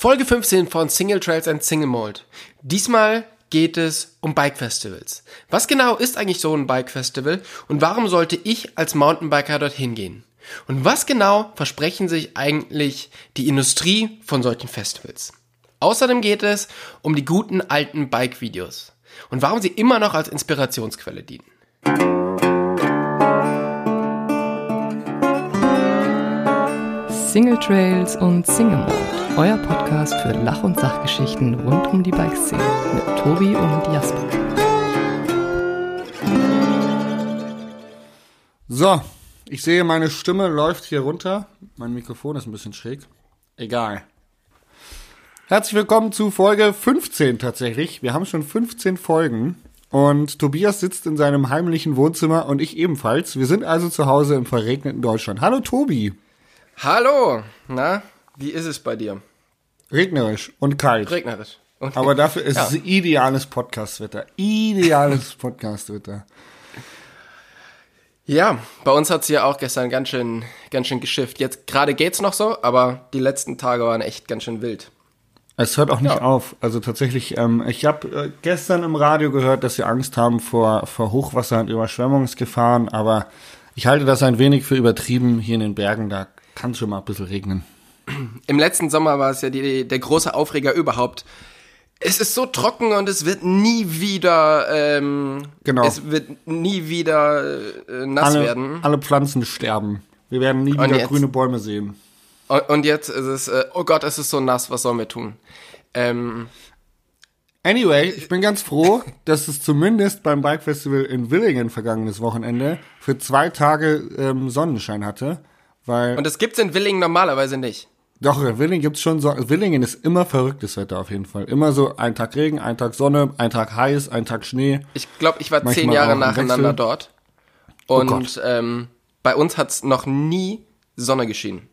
Folge 15 von Single Trails and Single Mold. Diesmal geht es um Bike Festivals. Was genau ist eigentlich so ein Bike Festival und warum sollte ich als Mountainbiker dorthin gehen? Und was genau versprechen sich eigentlich die Industrie von solchen Festivals? Außerdem geht es um die guten alten Bike-Videos und warum sie immer noch als Inspirationsquelle dienen. Single Trails und Single Mode, euer Podcast für Lach- und Sachgeschichten rund um die Bikeszene mit Tobi und Jasper. So, ich sehe, meine Stimme läuft hier runter. Mein Mikrofon ist ein bisschen schräg. Egal. Herzlich willkommen zu Folge 15 tatsächlich. Wir haben schon 15 Folgen. Und Tobias sitzt in seinem heimlichen Wohnzimmer und ich ebenfalls. Wir sind also zu Hause im verregneten Deutschland. Hallo Tobi. Hallo, na, wie ist es bei dir? Regnerisch und kalt. Regnerisch. Und Aber dafür ist Ja. es ideales Podcastwetter. Ideales Podcastwetter. Ja, bei uns hat's hier auch gestern ganz schön, ganz schön geschifft. Jetzt gerade geht's noch so, aber die letzten Tage waren echt ganz schön wild. Es hört auch nicht Ja. auf. Also tatsächlich, ähm, ich habe äh, gestern im Radio gehört, dass sie Angst haben vor, vor Hochwasser und Überschwemmungsgefahren, aber ich halte das ein wenig für übertrieben hier in den Bergen. Da kann es schon mal ein bisschen regnen. Im letzten Sommer war es ja die, der große Aufreger überhaupt. Es ist so trocken und es wird nie wieder, ähm, Genau. es wird nie wieder äh, nass Alle, werden. alle Pflanzen sterben. Wir werden nie Und wieder jetzt? grüne Bäume sehen. Und, und jetzt ist es, äh, oh Gott, es ist so nass, was sollen wir tun? Ähm, Anyway, ich bin ganz froh, dass es zumindest beim Bike Festival in Willingen vergangenes Wochenende für zwei Tage ähm, Sonnenschein hatte. Weil und das gibt's in Willingen normalerweise nicht. Doch, in Willingen gibt's schon so. Willingen ist immer verrücktes Wetter auf jeden Fall. Immer so ein Tag Regen, ein Tag Sonne, ein Tag heiß, ein Tag Schnee. Ich glaube, ich war Manchmal zehn Jahre nacheinander dort. Oh Und Gott. ähm, bei uns hat's noch nie Sonne geschienen.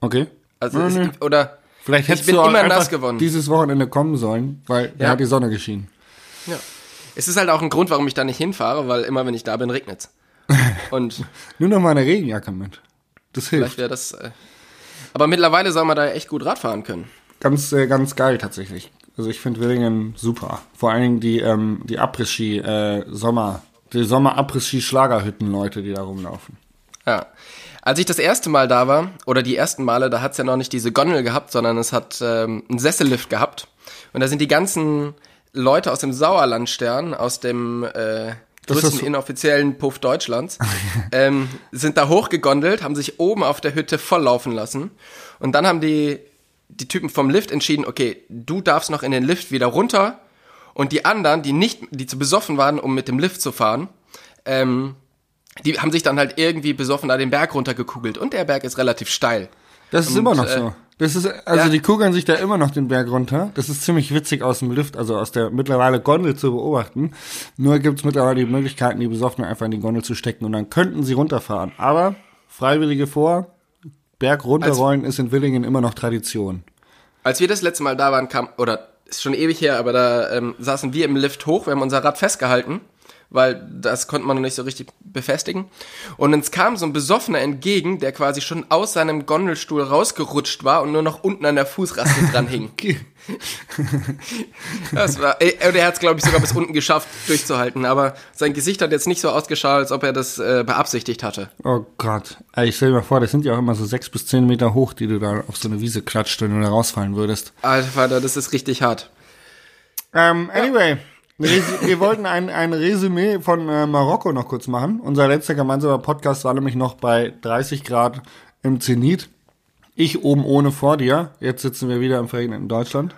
Okay. Also Nee, es gibt, oder Vielleicht ich hättest bin du auch immer nass geworden. dieses Wochenende kommen sollen, weil da Ja. hat die Sonne geschienen. ja. Es ist halt auch ein Grund, warum ich da nicht hinfahre, weil immer wenn ich da bin, regnet's. Und Nur noch mal eine Regenjacke mit. Das vielleicht hilft. wäre das. Äh, aber mittlerweile soll man da echt gut Rad fahren können. Ganz, äh, ganz geil tatsächlich. Also ich finde Willingen super. Vor allen Dingen die, ähm, die Après-Ski, äh, Sommer, die Sommer-Après-Ski-Schlagerhütten-Leute, die da rumlaufen. Ja. Als ich das erste Mal da war, oder die ersten Male, da hat's ja noch nicht diese Gondel gehabt, sondern es hat ähm, einen Sessellift gehabt. Und da sind die ganzen Leute aus dem Sauerlandstern, aus dem äh, größten so- inoffiziellen Puff Deutschlands, ähm, sind da hochgegondelt, haben sich oben auf der Hütte volllaufen lassen. Und dann haben die, die Typen vom Lift entschieden, okay, du darfst noch in den Lift wieder runter. Und die anderen, die nicht, die zu besoffen waren, um mit dem Lift zu fahren, ähm, die haben sich dann halt irgendwie besoffen da den Berg runtergekugelt. Und der Berg ist relativ steil. Das ist Und, immer noch äh, so. Das ist, also ja. die kugeln sich da immer noch den Berg runter. Das ist ziemlich witzig aus dem Lift, also aus der mittlerweile Gondel zu beobachten. Nur gibt's mittlerweile die Möglichkeiten, die Besoffenen einfach in die Gondel zu stecken und dann könnten sie runterfahren. Aber Freiwillige vor, Berg runterrollen ist in Willingen immer noch Tradition. Als wir das letzte Mal da waren, kam, oder ist schon ewig her, aber da ähm, saßen wir im Lift hoch, wir haben unser Rad festgehalten, weil das konnte man noch nicht so richtig befestigen. Und uns kam so ein Besoffener entgegen, der quasi schon aus seinem Gondelstuhl rausgerutscht war und nur noch unten an der Fußraste dran hing. Das war, äh, und er hat es, glaube ich, sogar bis unten geschafft, durchzuhalten. Aber sein Gesicht hat jetzt nicht so ausgeschaut, als ob er das äh, beabsichtigt hatte. Oh Gott. Ey, Ich stell dir mal vor, das sind ja auch immer so sechs bis zehn Meter hoch, die du da auf so eine Wiese klatscht, wenn du da rausfallen würdest. Alter Vater, das ist richtig hart. Ähm, anyway, Resi- wir wollten ein, ein Resümee von äh, Marokko noch kurz machen. Unser letzter gemeinsamer Podcast war nämlich noch bei 30 Grad im Zenit. Ich oben ohne vor dir. Jetzt sitzen wir wieder im verregneten Deutschland.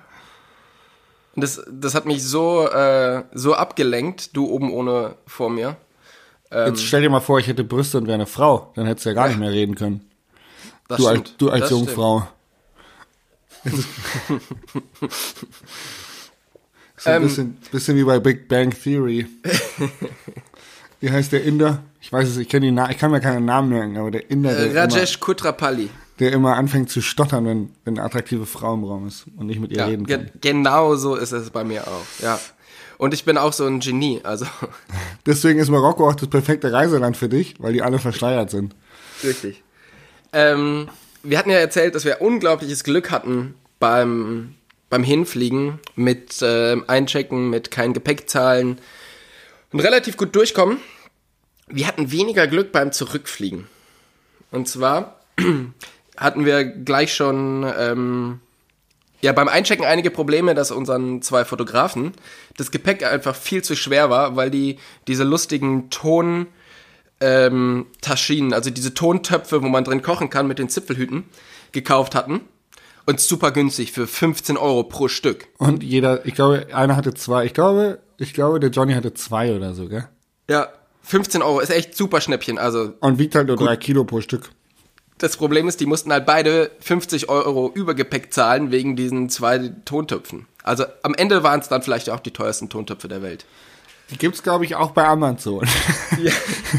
Das, das hat mich so, äh, so abgelenkt, du oben ohne vor mir. Jetzt stell dir mal vor, ich hätte Brüste und wäre eine Frau. Dann hättest du ja gar nicht mehr reden können. Das Du als, stimmt. du als Das Jungfrau. so ein Ähm. bisschen, bisschen wie bei Big Bang Theory. wie heißt der Inder? Ich weiß es, ich kenne die Na ich kann mir keinen Namen merken, aber der Inder, der. Äh, immer, Rajesh Kutrapalli. der immer anfängt zu stottern, wenn, wenn eine attraktive Frau im Raum ist und nicht mit ihr Ja, reden ge kann. genau so ist es bei mir auch. Ja. Und ich bin auch so ein Genie, also Deswegen ist Marokko auch das perfekte Reiseland für dich, weil die alle verschleiert sind. richtig. Ähm, wir hatten ja erzählt, dass wir unglaubliches Glück hatten beim, beim Hinfliegen mit äh, Einchecken, mit kein Gepäck zahlen und relativ gut durchkommen. Wir hatten weniger Glück beim Zurückfliegen. Und zwar hatten wir gleich schon ähm, ja beim Einchecken einige Probleme, dass unseren zwei Fotografen das Gepäck einfach viel zu schwer war, weil die diese lustigen Ton ähm, Taschinen, also diese Tontöpfe, wo man drin kochen kann mit den Zipfelhüten, gekauft hatten. Und super günstig für 15 Euro pro Stück. Und jeder, ich glaube, einer hatte zwei. Ich glaube, ich glaube, der Johnny hatte zwei oder so, gell? Ja, 15 Euro ist echt super Schnäppchen. Also Und wiegt halt nur drei Kilo pro Stück. das Problem ist, die mussten halt beide 50 Euro Übergepäck zahlen wegen diesen zwei Tontöpfen. Also am Ende waren es dann vielleicht auch die teuersten Tontöpfe der Welt. Die gibt's, glaube ich, auch bei Amazon. Ja,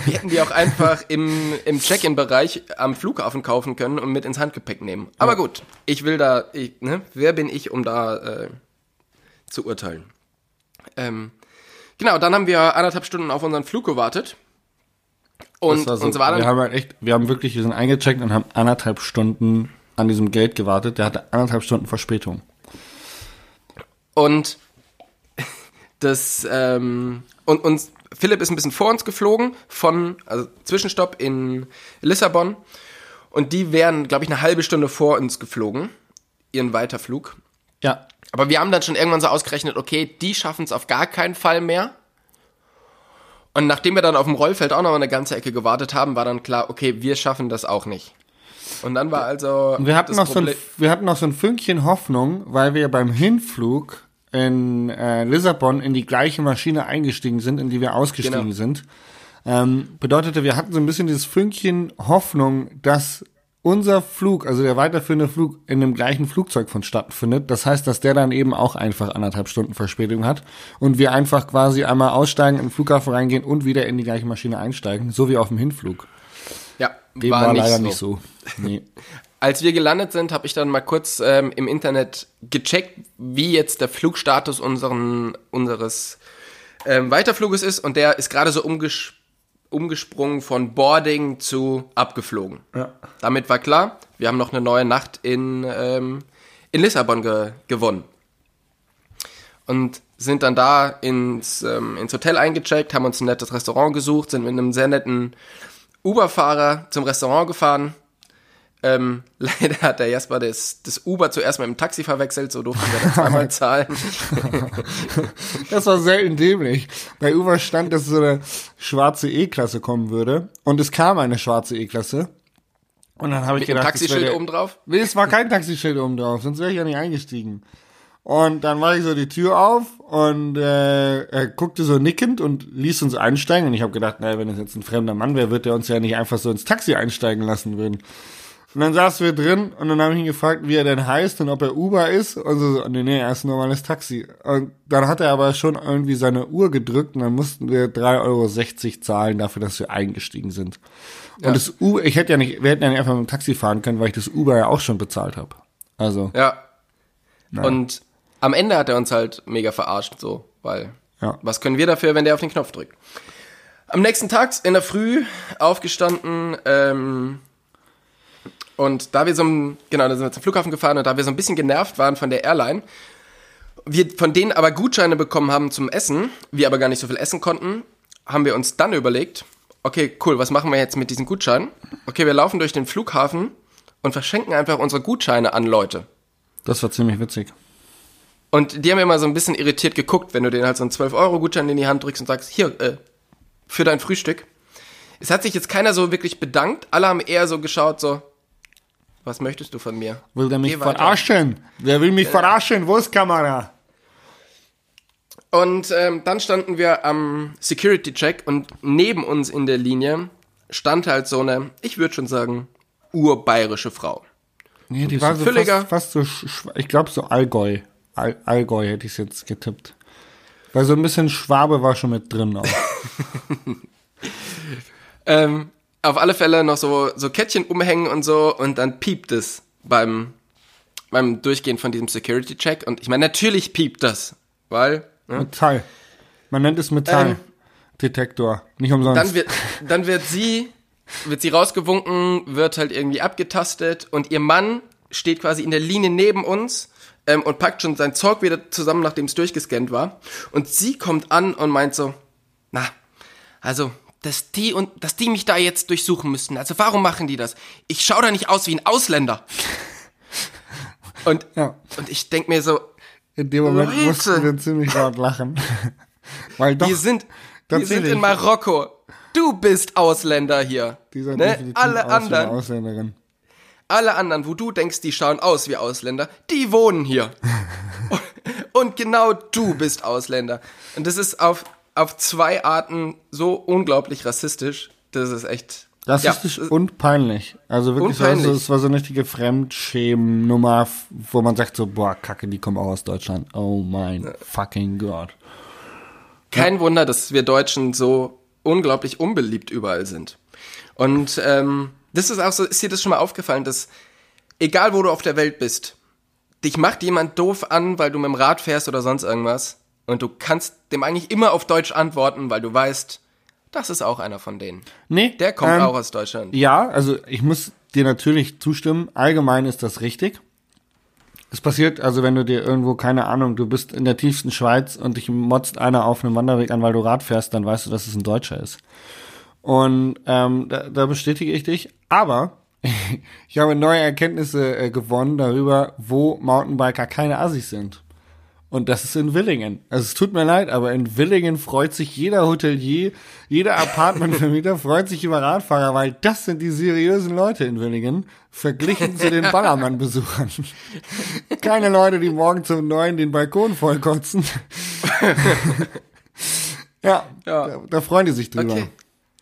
wir hätten die auch einfach im, im Check-in-Bereich am Flughafen kaufen können und mit ins Handgepäck nehmen. Aber gut, ich will da, ich, ne, wer bin ich, um da äh, zu urteilen? Ähm, genau, dann haben wir anderthalb Stunden auf unseren Flug gewartet. Und war so, uns war wir dann, haben halt echt, wir haben wirklich, wir sind eingecheckt und haben anderthalb Stunden an diesem Gate gewartet. Der hatte anderthalb Stunden Verspätung. Und das, ähm, und uns, Philipp ist ein bisschen vor uns geflogen von, also Zwischenstopp in Lissabon. Und die wären, glaube ich, eine halbe Stunde vor uns geflogen, ihren Weiterflug. Ja. Aber wir haben dann schon irgendwann so ausgerechnet, okay, die schaffen es auf gar keinen Fall mehr. Und nachdem wir dann auf dem Rollfeld auch noch eine ganze Ecke gewartet haben, war dann klar, okay, wir schaffen das auch nicht. Und dann war also Wir hatten, noch so ein, wir hatten noch so ein Fünkchen Hoffnung, weil wir beim Hinflug in äh, Lissabon in die gleiche Maschine eingestiegen sind, in die wir ausgestiegen Genau. sind. Ähm, bedeutete, wir hatten so ein bisschen dieses Fünkchen Hoffnung, dass unser Flug, also der weiterführende Flug, in dem gleichen Flugzeug vonstatten findet. Das heißt, dass der dann eben auch einfach anderthalb Stunden Verspätung hat und wir einfach quasi einmal aussteigen, in den Flughafen reingehen und wieder in die gleiche Maschine einsteigen, so wie auf dem Hinflug. ja, Dem war, war, nicht leider so. nicht so. Nee. Als wir gelandet sind, habe ich dann mal kurz ähm, im Internet gecheckt, wie jetzt der Flugstatus unseren, unseres ähm, Weiterfluges ist. Und der ist gerade so umges umgesprungen von Boarding zu abgeflogen. Ja. Damit war klar, wir haben noch eine neue Nacht in, ähm, in Lissabon ge gewonnen. Und sind dann da ins, ähm, ins Hotel eingecheckt, haben uns ein nettes Restaurant gesucht, sind mit einem sehr netten Uber-Fahrer zum Restaurant gefahren. Ähm, leider hat der Jasper das, das Uber zuerst mit dem Taxi verwechselt, so durften wir dann zweimal zahlen. Das war selten dämlich. Bei Uber stand, dass so eine schwarze E-Klasse kommen würde. Und es kam eine schwarze E-Klasse. Und dann habe ich gedacht, Taxischild der- oben drauf. Nee, es war kein Taxischild oben drauf, sonst wäre ich ja nicht eingestiegen. Und dann mache ich so die Tür auf und äh, er guckte so nickend und ließ uns einsteigen. Und ich habe gedacht, naja, wenn es jetzt ein fremder Mann wäre, wird er uns ja nicht einfach so ins Taxi einsteigen lassen würden. Und dann saßen wir drin und dann habe ich ihn gefragt, wie er denn heißt und ob er Uber ist. Und so, nee, nee, er ist ein normales Taxi. Und dann hat er aber schon irgendwie seine Uhr gedrückt und dann mussten wir 3,60 Euro zahlen dafür, dass wir eingestiegen sind. Und Ja. das U, ich hätte ja nicht, wir hätten ja nicht einfach mit dem Taxi fahren können, weil ich das Uber ja auch schon bezahlt habe. Also, Ja. Und am Ende hat er uns halt mega verarscht, so, weil Ja. was können wir dafür, wenn der auf den Knopf drückt? Am nächsten Tag in der Früh aufgestanden, ähm, und da wir so ein, genau, da sind wir zum Flughafen gefahren und da wir so ein bisschen genervt waren von der Airline, wir von denen aber Gutscheine bekommen haben zum Essen, wir aber gar nicht so viel essen konnten, haben wir uns dann überlegt, okay, cool, was machen wir jetzt mit diesen Gutscheinen? Okay, wir laufen durch den Flughafen und verschenken einfach unsere Gutscheine an Leute. das war ziemlich witzig. Und die haben immer so ein bisschen irritiert geguckt, wenn du denen halt so einen 12-Euro-Gutschein in die Hand drückst und sagst, hier, äh, für dein Frühstück. Es hat sich jetzt keiner so wirklich bedankt. Alle haben eher so geschaut, so, was möchtest du von mir? Will der mich verarschen? Wer will mich verarschen? Wo ist Kamera? Und ähm, dann standen wir am Security-Check und neben uns in der Linie stand halt so eine, ich würde schon sagen, urbayerische Frau. Nee, die war so fast, fast so, ich glaube so Allgäu. All, Allgäu hätte ich jetzt getippt. Weil so ein bisschen Schwabe war schon mit drin auch. Ähm, auf alle Fälle noch so, so Kettchen umhängen und so und dann piept es beim, beim Durchgehen von diesem Security-Check. Und ich meine, natürlich piept das, weil ne, Metall. Man nennt es Metalldetektor. Nicht umsonst. dann wird, dann wird sie, wird sie rausgewunken, wird halt irgendwie abgetastet und ihr Mann steht quasi in der Linie neben uns ähm, und packt schon sein Zeug wieder zusammen, nachdem es durchgescannt war. Und sie kommt an und meint so, na, also, dass die und dass die mich da jetzt durchsuchen müssten. Also warum machen die das? Ich schaue da nicht aus wie ein Ausländer. Und, Ja. und ich denk mir so, In dem Moment Leute. mussten wir ziemlich laut lachen. Weil doch, wir sind, wir sind in Marokko. Du bist Ausländer hier. dieser Ne? Alle aus wie eine anderen, Ausländerin. alle anderen, wo du denkst, die schauen aus wie Ausländer, die wohnen hier. Und genau du bist Ausländer. Und das ist auf, auf zwei Arten so unglaublich rassistisch. Das ist echt. Rassistisch ja, und peinlich. Also wirklich, also, peinlich. es war so eine richtige Fremdschämen-Nummer, wo man sagt so, boah, Kacke, die kommen auch aus Deutschland. Oh mein fucking Gott. Kein Wunder, dass wir Deutschen so unglaublich unbeliebt überall sind. Und ähm, das ist auch so, ist dir das schon mal aufgefallen, dass egal wo du auf der Welt bist, dich macht jemand doof an, weil du mit dem Rad fährst oder sonst irgendwas und du kannst dem eigentlich immer auf Deutsch antworten, weil du weißt, das ist auch einer von denen. Nee, Der kommt ähm, auch aus Deutschland. Ja, also ich muss dir natürlich zustimmen. Allgemein ist das richtig. Es passiert, also wenn du dir irgendwo, keine Ahnung, du bist in der tiefsten Schweiz und dich motzt einer auf einem Wanderweg an, weil du Rad fährst, dann weißt du, dass es ein Deutscher ist. Und ähm, da, da bestätige ich dich. Aber ich habe neue Erkenntnisse äh, gewonnen darüber, wo Mountainbiker keine Assis sind. Und das ist in Willingen. Also es tut mir leid, aber in Willingen freut sich jeder Hotelier, jeder Apartmentvermieter freut sich über Radfahrer, weil das sind die seriösen Leute in Willingen, verglichen zu den Ballermann-Besuchern. Keine Leute, die morgen zum Neuen den Balkon vollkotzen. ja, Ja. Da, da freuen die sich drüber. Okay.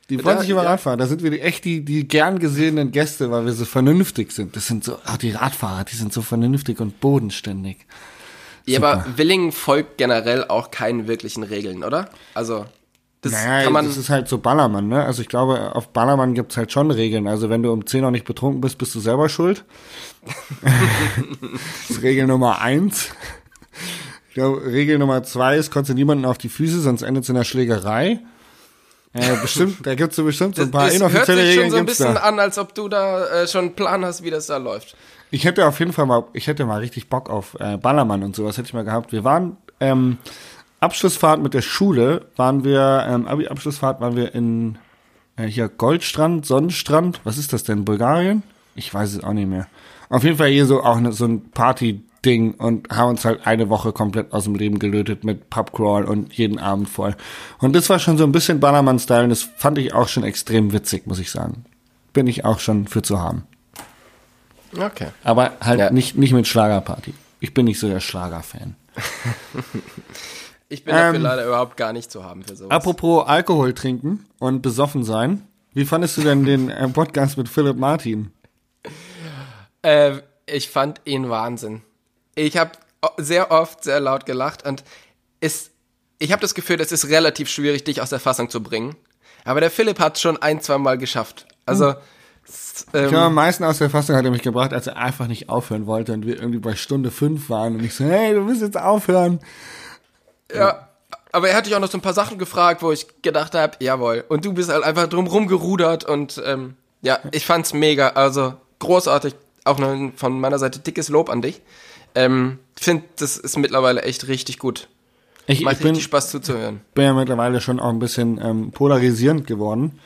Die freuen Da- sich über ja. Radfahrer. Da sind wir die, echt die, die gern gesehenen Gäste, weil wir so vernünftig sind. Das sind so, ah, die Radfahrer, die sind so vernünftig und bodenständig. Ja, super. aber Willingen folgt generell auch keinen wirklichen Regeln, oder? Also, das Naja, kann man. das ist halt so Ballermann, ne? Also ich glaube, auf Ballermann gibt's halt schon Regeln. Also wenn du um 10 noch nicht betrunken bist, bist du selber schuld. das ist Regel Nummer eins. Ich glaube, Regel Nummer zwei ist, konntest du niemanden auf die Füße, sonst endet es in der Schlägerei. Äh, bestimmt, da gibt's so bestimmt so ein paar es hört inoffizielle sich schon Regeln. so ein bisschen da. an, als ob du da äh, schon einen Plan hast, wie das da läuft. Ich hätte auf jeden Fall mal, ich hätte mal richtig Bock auf äh, Ballermann und sowas hätte ich mal gehabt. Wir waren ähm, Abschlussfahrt mit der Schule, waren wir ähm, Abi-Abschlussfahrt waren wir in äh, hier Goldstrand, Sonnenstrand. Was ist das denn? Bulgarien? Ich weiß es auch nicht mehr. Auf jeden Fall hier so auch ne, so ein Party-Ding und haben uns halt eine Woche komplett aus dem Leben gelötet mit Pubcrawl und jeden Abend voll. Und das war schon so ein bisschen Ballermann-Style und das fand ich auch schon extrem witzig, muss ich sagen. Bin ich auch schon für zu haben. Okay. Aber halt Ja. nicht, nicht mit Schlagerparty. Ich bin nicht so der Schlager-Fan. Ich bin dafür Ähm, leider überhaupt gar nicht zu haben für sowas. Apropos Alkohol trinken und besoffen sein. Wie fandest du denn den äh, Podcast mit Philipp Martin? Äh, ich fand ihn Wahnsinn. Ich habe sehr oft sehr laut gelacht und es, ich habe das Gefühl, es ist relativ schwierig, dich aus der Fassung zu bringen. Aber der Philipp hat schon ein, zwei Mal geschafft. Also, Ich glaube, ähm, am meisten aus der Fassung hat er mich gebracht, als er einfach nicht aufhören wollte und wir irgendwie bei Stunde fünf waren und ich so, hey, du musst jetzt aufhören. ja, aber er hat dich auch noch so ein paar Sachen gefragt, wo ich gedacht habe, jawohl. Und du bist halt einfach drumrum gerudert und ähm, ja, ich fand's mega. Also großartig. Auch noch von meiner Seite dickes Lob an dich. Ähm, finde, das ist mittlerweile echt richtig gut. Ich, Macht ich bin, Spaß zuzuhören. bin ja mittlerweile schon auch ein bisschen ähm, polarisierend geworden.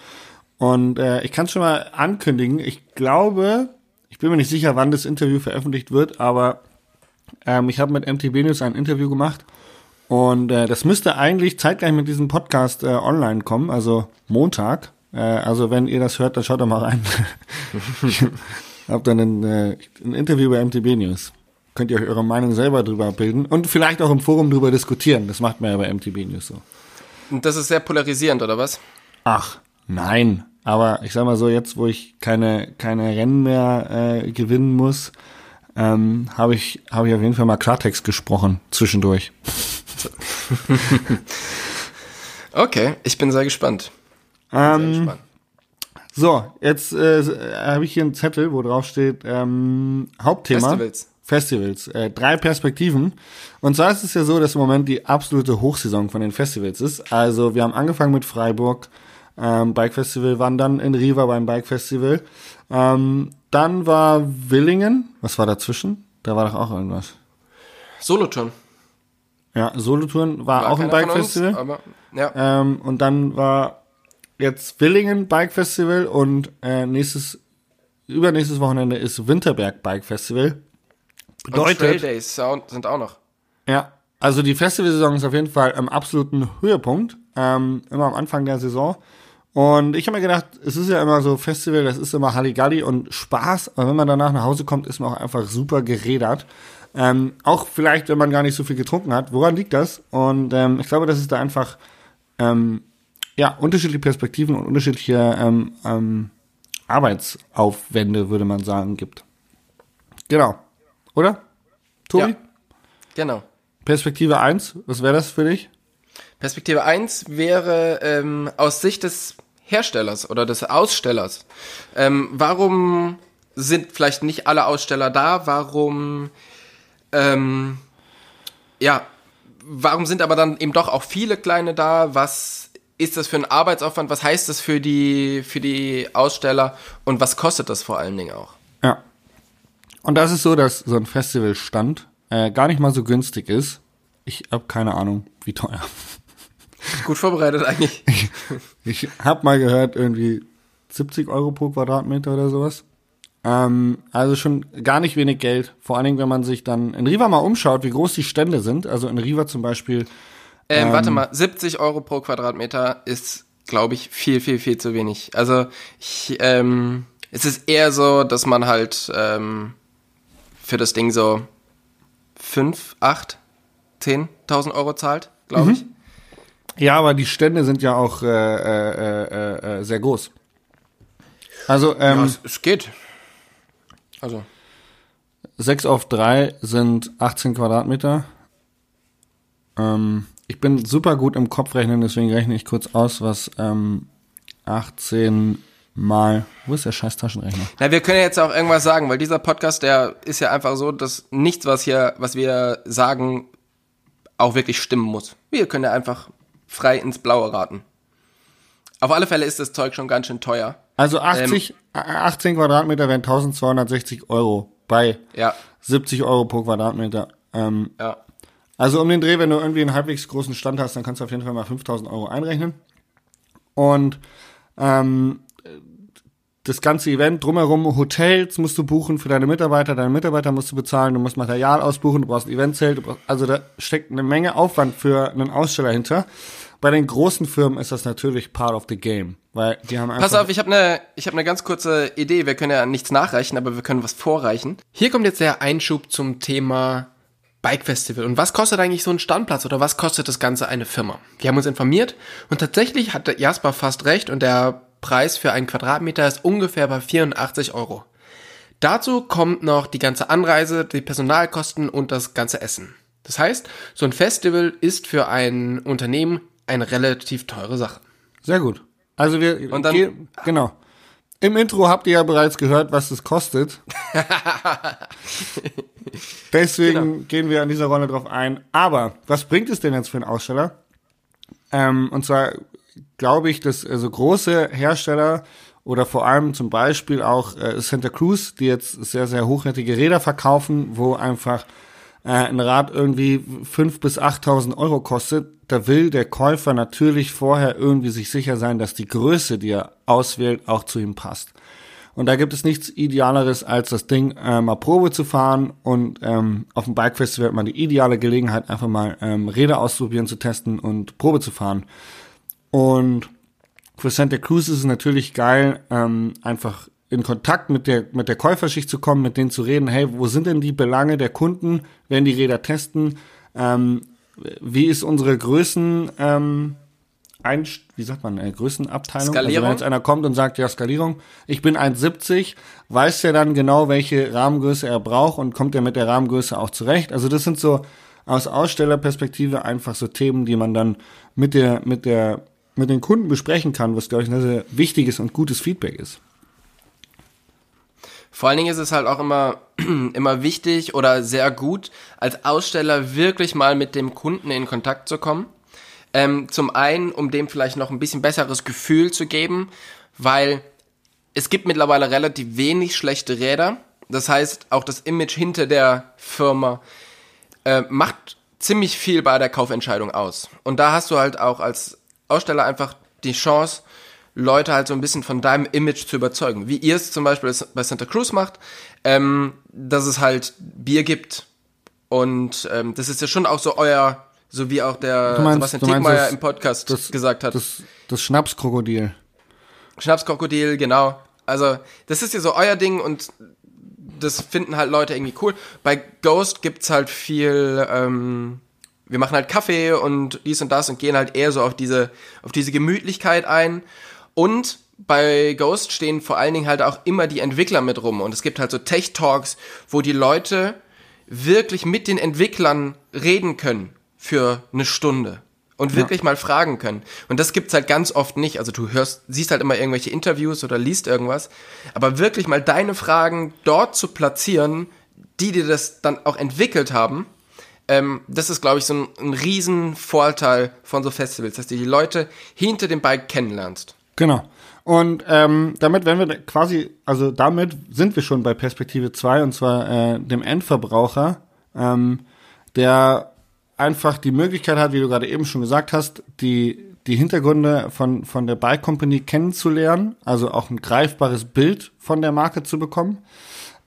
Und äh, ich kann schon mal ankündigen, ich glaube, ich bin mir nicht sicher, wann das Interview veröffentlicht wird, aber ähm, ich habe mit MTB News ein Interview gemacht und äh, das müsste eigentlich zeitgleich mit diesem Podcast äh, online kommen, also Montag. Äh, also wenn ihr das hört, dann schaut doch mal rein. ich habe dann ein, äh, ein Interview bei MTB News. Könnt ihr euch eure Meinung selber drüber bilden und vielleicht auch im Forum drüber diskutieren. Das macht man ja bei MTB News so. Und das ist sehr polarisierend, oder was? Ach, nein. Aber ich sag mal so, jetzt wo ich keine, keine Rennen mehr äh, gewinnen muss, ähm, habe ich, hab ich auf jeden Fall mal Klartext gesprochen zwischendurch. Okay, ich bin sehr gespannt. Sehr Ähm, gespannt. so, jetzt äh, habe ich hier einen Zettel, wo drauf steht ähm, Hauptthema. Festivals. Festivals. Äh, drei Perspektiven. Und zwar ist es ja so, dass im Moment die absolute Hochsaison von den Festivals ist. Also wir haben angefangen mit Freiburg, ähm, Bike Festival, waren dann in Riva beim Bike Festival. Ähm, dann war Willingen. Was war dazwischen? Da war doch auch irgendwas. Soloturn. Ja, Solotouren war, War auch ein keiner von uns, Bike-Festival. aber ja. Ähm, und dann war jetzt Willingen Bike Festival und äh, nächstes, übernächstes Wochenende ist Winterberg Bike Festival. Und Trail Bedeutet, Days sind auch noch. ja, also die Festivalsaison ist auf jeden Fall am absoluten Höhepunkt, ähm, immer am Anfang der Saison. Und ich habe mir gedacht, es ist ja immer so Festival, das ist immer Halligalli und Spaß, aber wenn man danach nach Hause kommt, ist man auch einfach super gerädert. Ähm, auch vielleicht, wenn man gar nicht so viel getrunken hat. Woran liegt das? Und ähm, ich glaube, dass es da einfach ähm, ja, unterschiedliche Perspektiven und unterschiedliche ähm, ähm, Arbeitsaufwände, würde man sagen, gibt. Genau. Oder? Tobi? Ja. Genau. Perspektive 1, was wäre das für dich? Perspektive 1 wäre ähm, aus Sicht des Herstellers oder des Ausstellers. Ähm, warum sind vielleicht nicht alle Aussteller da? Warum, ähm, ja, warum sind aber dann eben doch auch viele kleine da? Was ist das für ein Arbeitsaufwand? Was heißt das für die, für die Aussteller? Und was kostet das vor allen Dingen auch? Ja. Und das ist so, dass so ein Festivalstand äh, gar nicht mal so günstig ist. Ich habe keine Ahnung, wie teuer. Gut vorbereitet eigentlich. Ich habe mal gehört, irgendwie 70 Euro pro Quadratmeter oder sowas. Ähm, also schon gar nicht wenig Geld. Vor allen Dingen, wenn man sich dann in Riva mal umschaut, wie groß die Stände sind. Also in Riva zum Beispiel. Ähm, warte mal, 70 Euro pro Quadratmeter ist, glaube ich, viel, viel, viel zu wenig. Also ich, ähm, es ist eher so, dass man halt ähm, für das Ding so 5, 8, 10.000 Euro zahlt, glaube ich. Ja, aber die Stände sind ja auch äh, äh, äh, äh, sehr groß. Also ähm, Ja, es, es geht. Also, 6 auf 3 sind 18 Quadratmeter. Ähm, ich bin super gut im Kopfrechnen, deswegen rechne ich kurz aus, was ähm, 18 mal. Wo ist der scheiß Taschenrechner? na, wir können jetzt auch irgendwas sagen, weil dieser Podcast, der ist ja einfach so, dass nichts, was hier, was wir sagen, auch wirklich stimmen muss. Wir können ja einfach frei ins Blaue raten. Auf alle Fälle ist das Zeug schon ganz schön teuer. Also 80, äh, 18 Quadratmeter wären 1260 Euro bei Ja, 70 Euro pro Quadratmeter. Ähm, ja. Also um den Dreh, wenn du irgendwie einen halbwegs großen Stand hast, dann kannst du auf jeden Fall mal 5000 Euro einrechnen. Und ähm, das ganze Event drumherum, Hotels musst du buchen für deine Mitarbeiter, deine Mitarbeiter musst du bezahlen, du musst Material ausbuchen, du brauchst ein Eventzelt, du brauchst, also da steckt eine Menge Aufwand für einen Aussteller hinter. Bei den großen Firmen ist das natürlich part of the game, weil die haben einfach Pass auf, ich habe eine ich hab ne ganz kurze Idee. Wir können ja nichts nachreichen, aber wir können was vorreichen. Hier kommt jetzt der Einschub zum Thema Bike Festival. Und was kostet eigentlich so ein Standplatz oder was kostet das Ganze eine Firma? Wir haben uns informiert und tatsächlich hatte Jasper fast recht und der Preis für einen Quadratmeter ist ungefähr bei 84 Euro. Dazu kommt noch die ganze Anreise, die Personalkosten und das ganze Essen. Das heißt, so ein Festival ist für ein Unternehmen eine relativ teure Sache. Sehr gut. Also wir Und dann- ge- genau. Im Intro habt ihr ja bereits gehört, was es kostet. Deswegen Genau. gehen wir an dieser Rolle drauf ein. Aber was bringt es denn jetzt für einen Aussteller? Ähm, und zwar glaube ich, dass also große Hersteller oder vor allem zum Beispiel auch äh, Santa Cruz, die jetzt sehr, sehr hochwertige Räder verkaufen, wo einfach äh, ein Rad irgendwie 5.000 bis 8.000 Euro kostet, da will der Käufer natürlich vorher irgendwie sich sicher sein, dass die Größe, die er auswählt, auch zu ihm passt. Und da gibt es nichts Idealeres, als das Ding äh, mal Probe zu fahren und ähm, auf dem Bike Festival hat man die ideale Gelegenheit, einfach mal ähm, Räder auszuprobieren, zu testen und Probe zu fahren. Und für Santa Cruz ist es natürlich geil, ähm, einfach in Kontakt mit der, mit der Käuferschicht zu kommen, mit denen zu reden, hey, wo sind denn die Belange der Kunden, wenn die Räder testen, ähm, wie ist unsere Größen, ähm, ein, wie sagt man, äh, Größenabteilung? Also Skalierung? wenn jetzt einer kommt und sagt, ja, Skalierung, ich bin 1,70, weiß der dann genau, welche Rahmengröße er braucht und kommt er mit der Rahmengröße auch zurecht? Also das sind so aus Ausstellerperspektive einfach so Themen, die man dann mit der, mit der, mit den Kunden besprechen kann, was, glaube ich, ein sehr wichtiges und gutes Feedback ist. Vor allen Dingen ist es halt auch immer, immer wichtig oder sehr gut, als Aussteller wirklich mal mit dem Kunden in Kontakt zu kommen. Ähm, zum einen, um dem vielleicht noch ein bisschen besseres Gefühl zu geben, weil es gibt mittlerweile relativ wenig schlechte Räder. Das heißt, auch das Image hinter der Firma äh, macht ziemlich viel bei der Kaufentscheidung aus. Und da hast du halt auch als Aussteller einfach die Chance, Leute halt so ein bisschen von deinem Image zu überzeugen. Wie ihr es zum Beispiel bei Santa Cruz macht, ähm, dass es halt Bier gibt. Und ähm, das ist ja schon auch so euer, so wie auch der meinst- Sebastian Tegmeier im Podcast das- gesagt hat. Das, das Schnapskrokodil. Schnapskrokodil, genau. Also, das ist ja so euer Ding und das finden halt Leute irgendwie cool. Bei Ghost gibt's halt viel, ähm, wir machen halt Kaffee und dies und das und gehen halt eher so auf diese, auf diese Gemütlichkeit ein. Und bei Ghost stehen vor allen Dingen halt auch immer die Entwickler mit rum. Und es gibt halt so Tech-Talks, wo die Leute wirklich mit den Entwicklern reden können für eine Stunde und wirklich mal fragen können. Und das gibt's halt ganz oft nicht. Also du hörst, siehst halt immer irgendwelche Interviews oder liest irgendwas, aber wirklich mal deine Fragen dort zu platzieren, die dir das dann auch entwickelt haben, ähm, das ist, glaube ich, so ein, ein riesen Vorteil von so Festivals, dass du die Leute hinter dem Bike kennenlernst. Genau. Und ähm, damit werden wir quasi, also damit sind wir schon bei Perspektive 2 und zwar äh, dem Endverbraucher, ähm, der einfach die Möglichkeit hat, wie du gerade eben schon gesagt hast, die, die Hintergründe von, von der Bike Company kennenzulernen, also auch ein greifbares Bild von der Marke zu bekommen.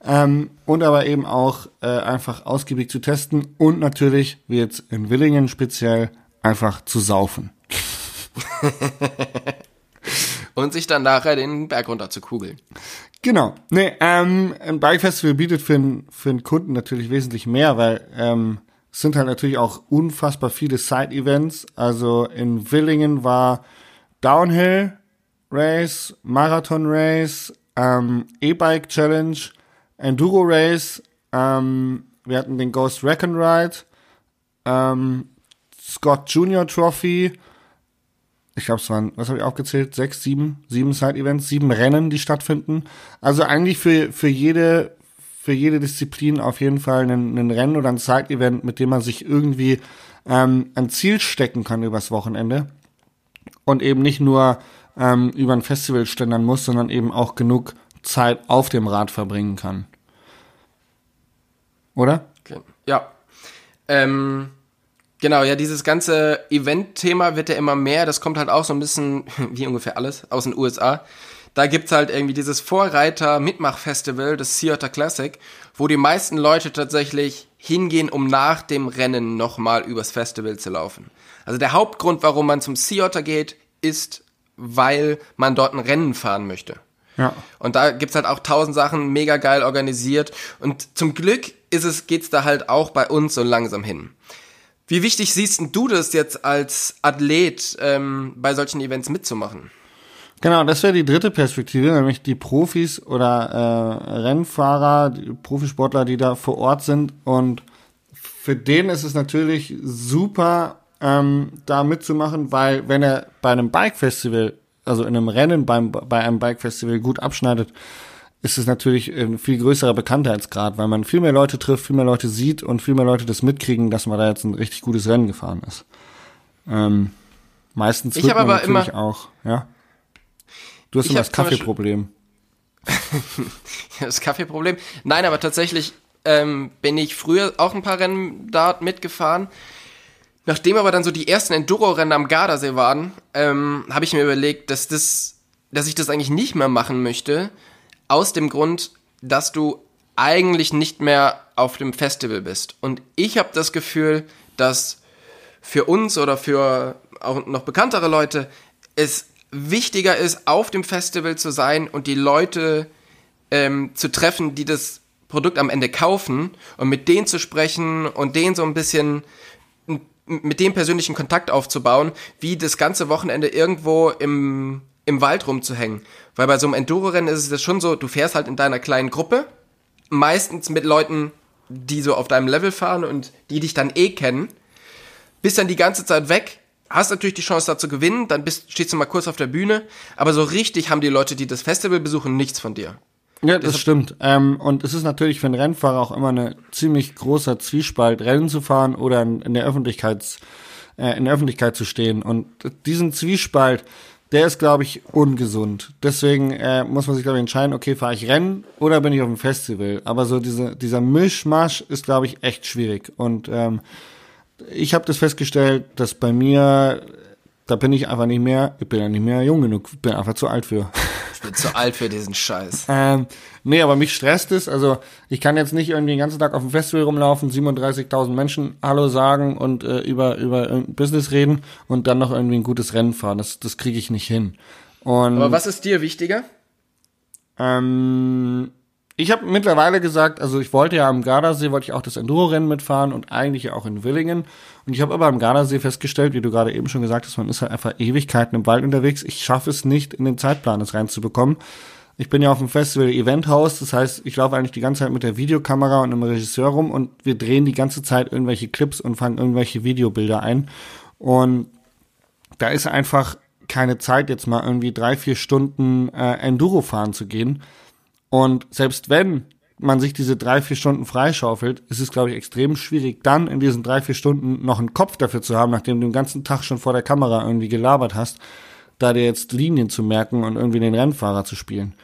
Ähm, und aber eben auch äh, einfach ausgiebig zu testen und natürlich, wie jetzt in Willingen speziell, einfach zu saufen. Und sich dann nachher den Berg runter zu kugeln. Genau. Nee, ähm, ein Bike Festival bietet für einen für Kunden natürlich wesentlich mehr, weil ähm, es sind halt natürlich auch unfassbar viele Side-Events. Also in Willingen war Downhill Race, Marathon Race, ähm, E-Bike Challenge, Enduro Race, ähm, wir hatten den Ghost Recon Ride, ähm, Scott Junior Trophy, ich glaube, es waren, was habe ich aufgezählt? Sechs, sieben, sieben Side-Events, sieben Rennen, die stattfinden. Also eigentlich für, für jede, für jede Disziplin auf jeden Fall ein, ein Rennen oder ein Side-Event, mit dem man sich irgendwie ähm, ein Ziel stecken kann übers Wochenende. Und eben nicht nur ähm, über ein Festival ständern muss, sondern eben auch genug Zeit auf dem Rad verbringen kann. Oder? Okay. Ja. Ähm, genau, ja, dieses ganze Event-Thema wird ja immer mehr. Das kommt halt auch so ein bisschen, wie ungefähr alles, aus den USA. Da gibt's halt irgendwie dieses Vorreiter-Mitmach-Festival, das Sea Otter Classic, wo die meisten Leute tatsächlich hingehen, um nach dem Rennen nochmal übers Festival zu laufen. Also der Hauptgrund, warum man zum Sea Otter geht, ist, weil man dort ein Rennen fahren möchte. Ja. Und da gibt's halt auch tausend Sachen mega geil organisiert. Und zum Glück ist es, geht's da halt auch bei uns so langsam hin. Wie wichtig siehst du das jetzt als Athlet ähm, bei solchen Events mitzumachen? Genau, das wäre die dritte Perspektive, nämlich die Profis oder äh, Rennfahrer, die Profisportler, die da vor Ort sind. Und für den ist es natürlich super, ähm, da mitzumachen, weil wenn er bei einem Bike-Festival, also in einem Rennen beim, bei einem Bike-Festival gut abschneidet, ist es natürlich ein viel größerer Bekanntheitsgrad, weil man viel mehr Leute trifft, viel mehr Leute sieht und viel mehr Leute das mitkriegen, dass man da jetzt ein richtig gutes Rennen gefahren ist. Ähm, meistens Ich wird hab man aber natürlich immer- auch, ja. Du hast immer das Kaffeeproblem. Das Kaffeeproblem. Nein, aber tatsächlich ähm, bin ich früher auch ein paar Rennen dort mitgefahren. Nachdem aber dann so die ersten Enduro-Rennen am Gardasee waren, ähm, habe ich mir überlegt, dass das, dass ich das eigentlich nicht mehr machen möchte, aus dem Grund, dass du eigentlich nicht mehr auf dem Festival bist. Und ich habe das Gefühl, dass für uns oder für auch noch bekanntere Leute es wichtiger ist, auf dem Festival zu sein und die Leute ähm, zu treffen, die das Produkt am Ende kaufen und mit denen zu sprechen und denen so ein bisschen mit dem persönlichen Kontakt aufzubauen, wie das ganze Wochenende irgendwo im, im Wald rumzuhängen. Weil bei so einem Enduro-Rennen ist es das schon so, du fährst halt in deiner kleinen Gruppe, meistens mit Leuten, die so auf deinem Level fahren und die dich dann eh kennen, bist dann die ganze Zeit weg, hast natürlich die Chance da zu gewinnen, dann bist, stehst du mal kurz auf der Bühne, aber so richtig haben die Leute, die das Festival besuchen, nichts von dir. Ja, das stimmt. Ähm, und es ist natürlich für einen Rennfahrer auch immer eine ziemlich großer Zwiespalt, Rennen zu fahren oder in, in der Öffentlichkeits, äh, in der Öffentlichkeit zu stehen. Und diesen Zwiespalt der ist, glaube ich, ungesund. Deswegen äh, muss man sich, glaube ich, entscheiden, okay, fahre ich Rennen oder bin ich auf dem Festival. Aber so diese, dieser Mischmasch ist, glaube ich, echt schwierig. Und ähm, ich habe das festgestellt, dass bei mir, da bin ich einfach nicht mehr, ich bin ja nicht mehr jung genug, bin einfach zu alt für. Bin zu alt für diesen Scheiß. Ähm, nee, aber mich stresst es. Also ich kann jetzt nicht irgendwie den ganzen Tag auf dem Festival rumlaufen, 37.000 Menschen Hallo sagen und äh, über über Business reden und dann noch irgendwie ein gutes Rennen fahren. Das das kriege ich nicht hin. Und, Aber was ist dir wichtiger? Ähm, ich habe mittlerweile gesagt, also ich wollte ja am Gardasee, wollte ich auch das Enduro-Rennen mitfahren und eigentlich auch in Willingen. Und ich habe aber am Gardasee festgestellt, wie du gerade eben schon gesagt hast, man ist halt einfach Ewigkeiten im Wald unterwegs. Ich schaffe es nicht, in den Zeitplan das reinzubekommen. Ich bin ja auf dem Festival Eventhaus, das heißt, ich laufe eigentlich die ganze Zeit mit der Videokamera und einem Regisseur rum und wir drehen die ganze Zeit irgendwelche Clips und fangen irgendwelche Videobilder ein. Und da ist einfach keine Zeit, jetzt mal irgendwie drei, vier Stunden äh, Enduro fahren zu gehen. Und selbst wenn man sich diese drei, vier Stunden freischaufelt, ist es, glaube ich, extrem schwierig, dann in diesen drei, vier Stunden noch einen Kopf dafür zu haben, nachdem du den ganzen Tag schon vor der Kamera irgendwie gelabert hast, da dir jetzt Linien zu merken und irgendwie den Rennfahrer zu spielen.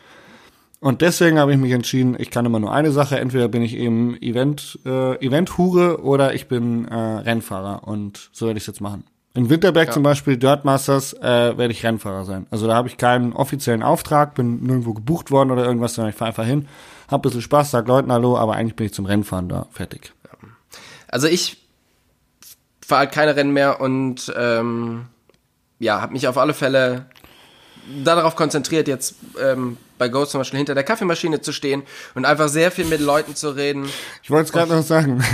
Und deswegen habe ich mich entschieden, ich kann immer nur eine Sache, entweder bin ich eben Event, äh, Event-Hure oder ich bin äh, Rennfahrer und so werde ich es jetzt machen. In Winterberg Ja. zum Beispiel, Dirt Masters, äh, werde ich Rennfahrer sein. Also da habe ich keinen offiziellen Auftrag, bin nirgendwo gebucht worden oder irgendwas, sondern ich fahre einfach hin, hab ein bisschen Spaß, sag Leuten Hallo, aber eigentlich bin ich zum Rennfahren da, fertig. Also ich fahre halt keine Rennen mehr und ähm, ja, habe mich auf alle Fälle darauf konzentriert, jetzt ähm, bei Ghost zum Beispiel hinter der Kaffeemaschine zu stehen und einfach sehr viel mit Leuten zu reden. Ich wollte es gerade noch sagen.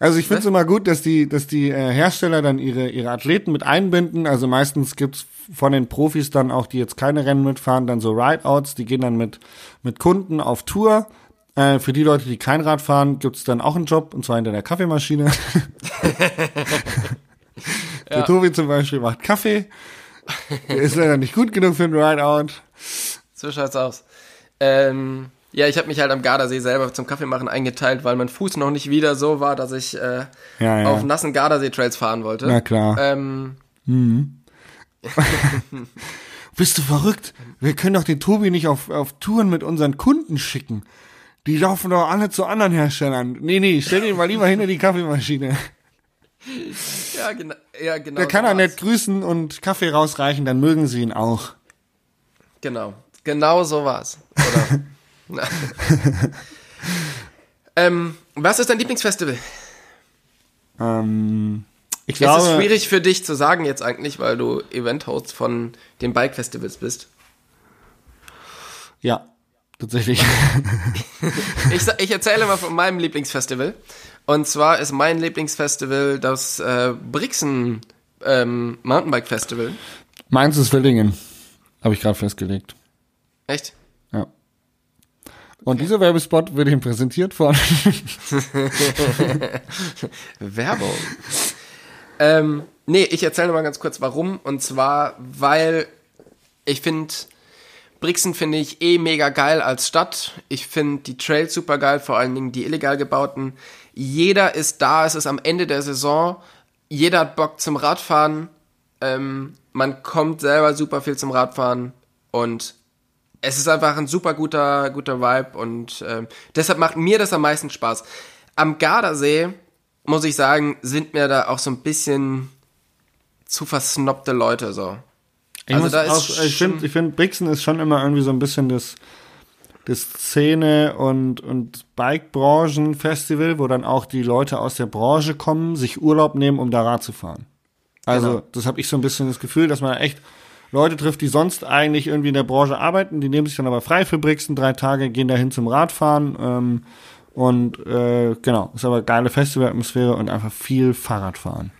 Also ich finde es immer gut, dass die, dass die äh, Hersteller dann ihre, ihre Athleten mit einbinden. Also meistens gibt's von den Profis dann auch, die jetzt keine Rennen mitfahren, dann so Rideouts, die gehen dann mit, mit Kunden auf Tour. Äh, für die Leute, die kein Rad fahren, gibt's dann auch einen Job, und zwar hinter der Kaffeemaschine. Der Tobi zum Beispiel macht Kaffee. Der ist leider nicht gut genug für ein Rideout. So schaut's aus. Ähm, ja, ich habe mich halt am Gardasee selber zum Kaffeemachen eingeteilt, weil mein Fuß noch nicht wieder so war, dass ich äh, Ja, ja. auf nassen Gardasee-Trails fahren wollte. Na klar. Ähm, Bist du verrückt? Wir können doch den Tobi nicht auf, auf Touren mit unseren Kunden schicken. Die laufen doch alle zu anderen Herstellern. Nee, nee, stell den mal lieber hinter die Kaffeemaschine. ja, gena ja, genau. Der kann er nett grüßen und Kaffee rausreichen, dann mögen sie ihn auch. Genau, genau so war's. Oder? Ähm, was ist dein Lieblingsfestival? Ähm, ich Es glaube, ist schwierig für dich zu sagen jetzt eigentlich, weil du Event-Host von den Bike-Festivals bist. ja, tatsächlich. Ich, ich erzähle mal von meinem Lieblingsfestival. Und zwar ist mein Lieblingsfestival das äh, Brixen ähm, Mountainbike Festival. Meins ist Willingen. Habe ich gerade festgelegt. Echt? Ja. Und dieser Werbespot wird ihm präsentiert von. Werbung. ähm, nee, ich erzähle mal ganz kurz warum. Und zwar, weil ich finde, Brixen finde ich eh mega geil als Stadt. Ich finde die Trails super geil, vor allen Dingen die illegal gebauten. Jeder ist da, es ist am Ende der Saison. Jeder hat Bock zum Radfahren. Ähm, man kommt selber super viel zum Radfahren. Und es ist einfach ein super guter, guter Vibe und ähm, deshalb macht mir das am meisten Spaß. Am Gardasee, muss ich sagen, sind mir da auch so ein bisschen zu versnobte Leute so. Ich, Also da ist auch, ich finde, find, Brixen ist schon immer irgendwie so ein bisschen das, das Szene- und, und Bike-Branchen-Festival, wo dann auch die Leute aus der Branche kommen, sich Urlaub nehmen, um da Rad zu fahren. Also, Genau. das habe ich so ein bisschen das Gefühl, dass man echt Leute trifft, die sonst eigentlich irgendwie in der Branche arbeiten, die nehmen sich dann aber frei für Brixen, drei Tage, gehen dahin zum Radfahren. Ähm, und äh, genau, ist aber geile Festivalatmosphäre und einfach viel Fahrradfahren.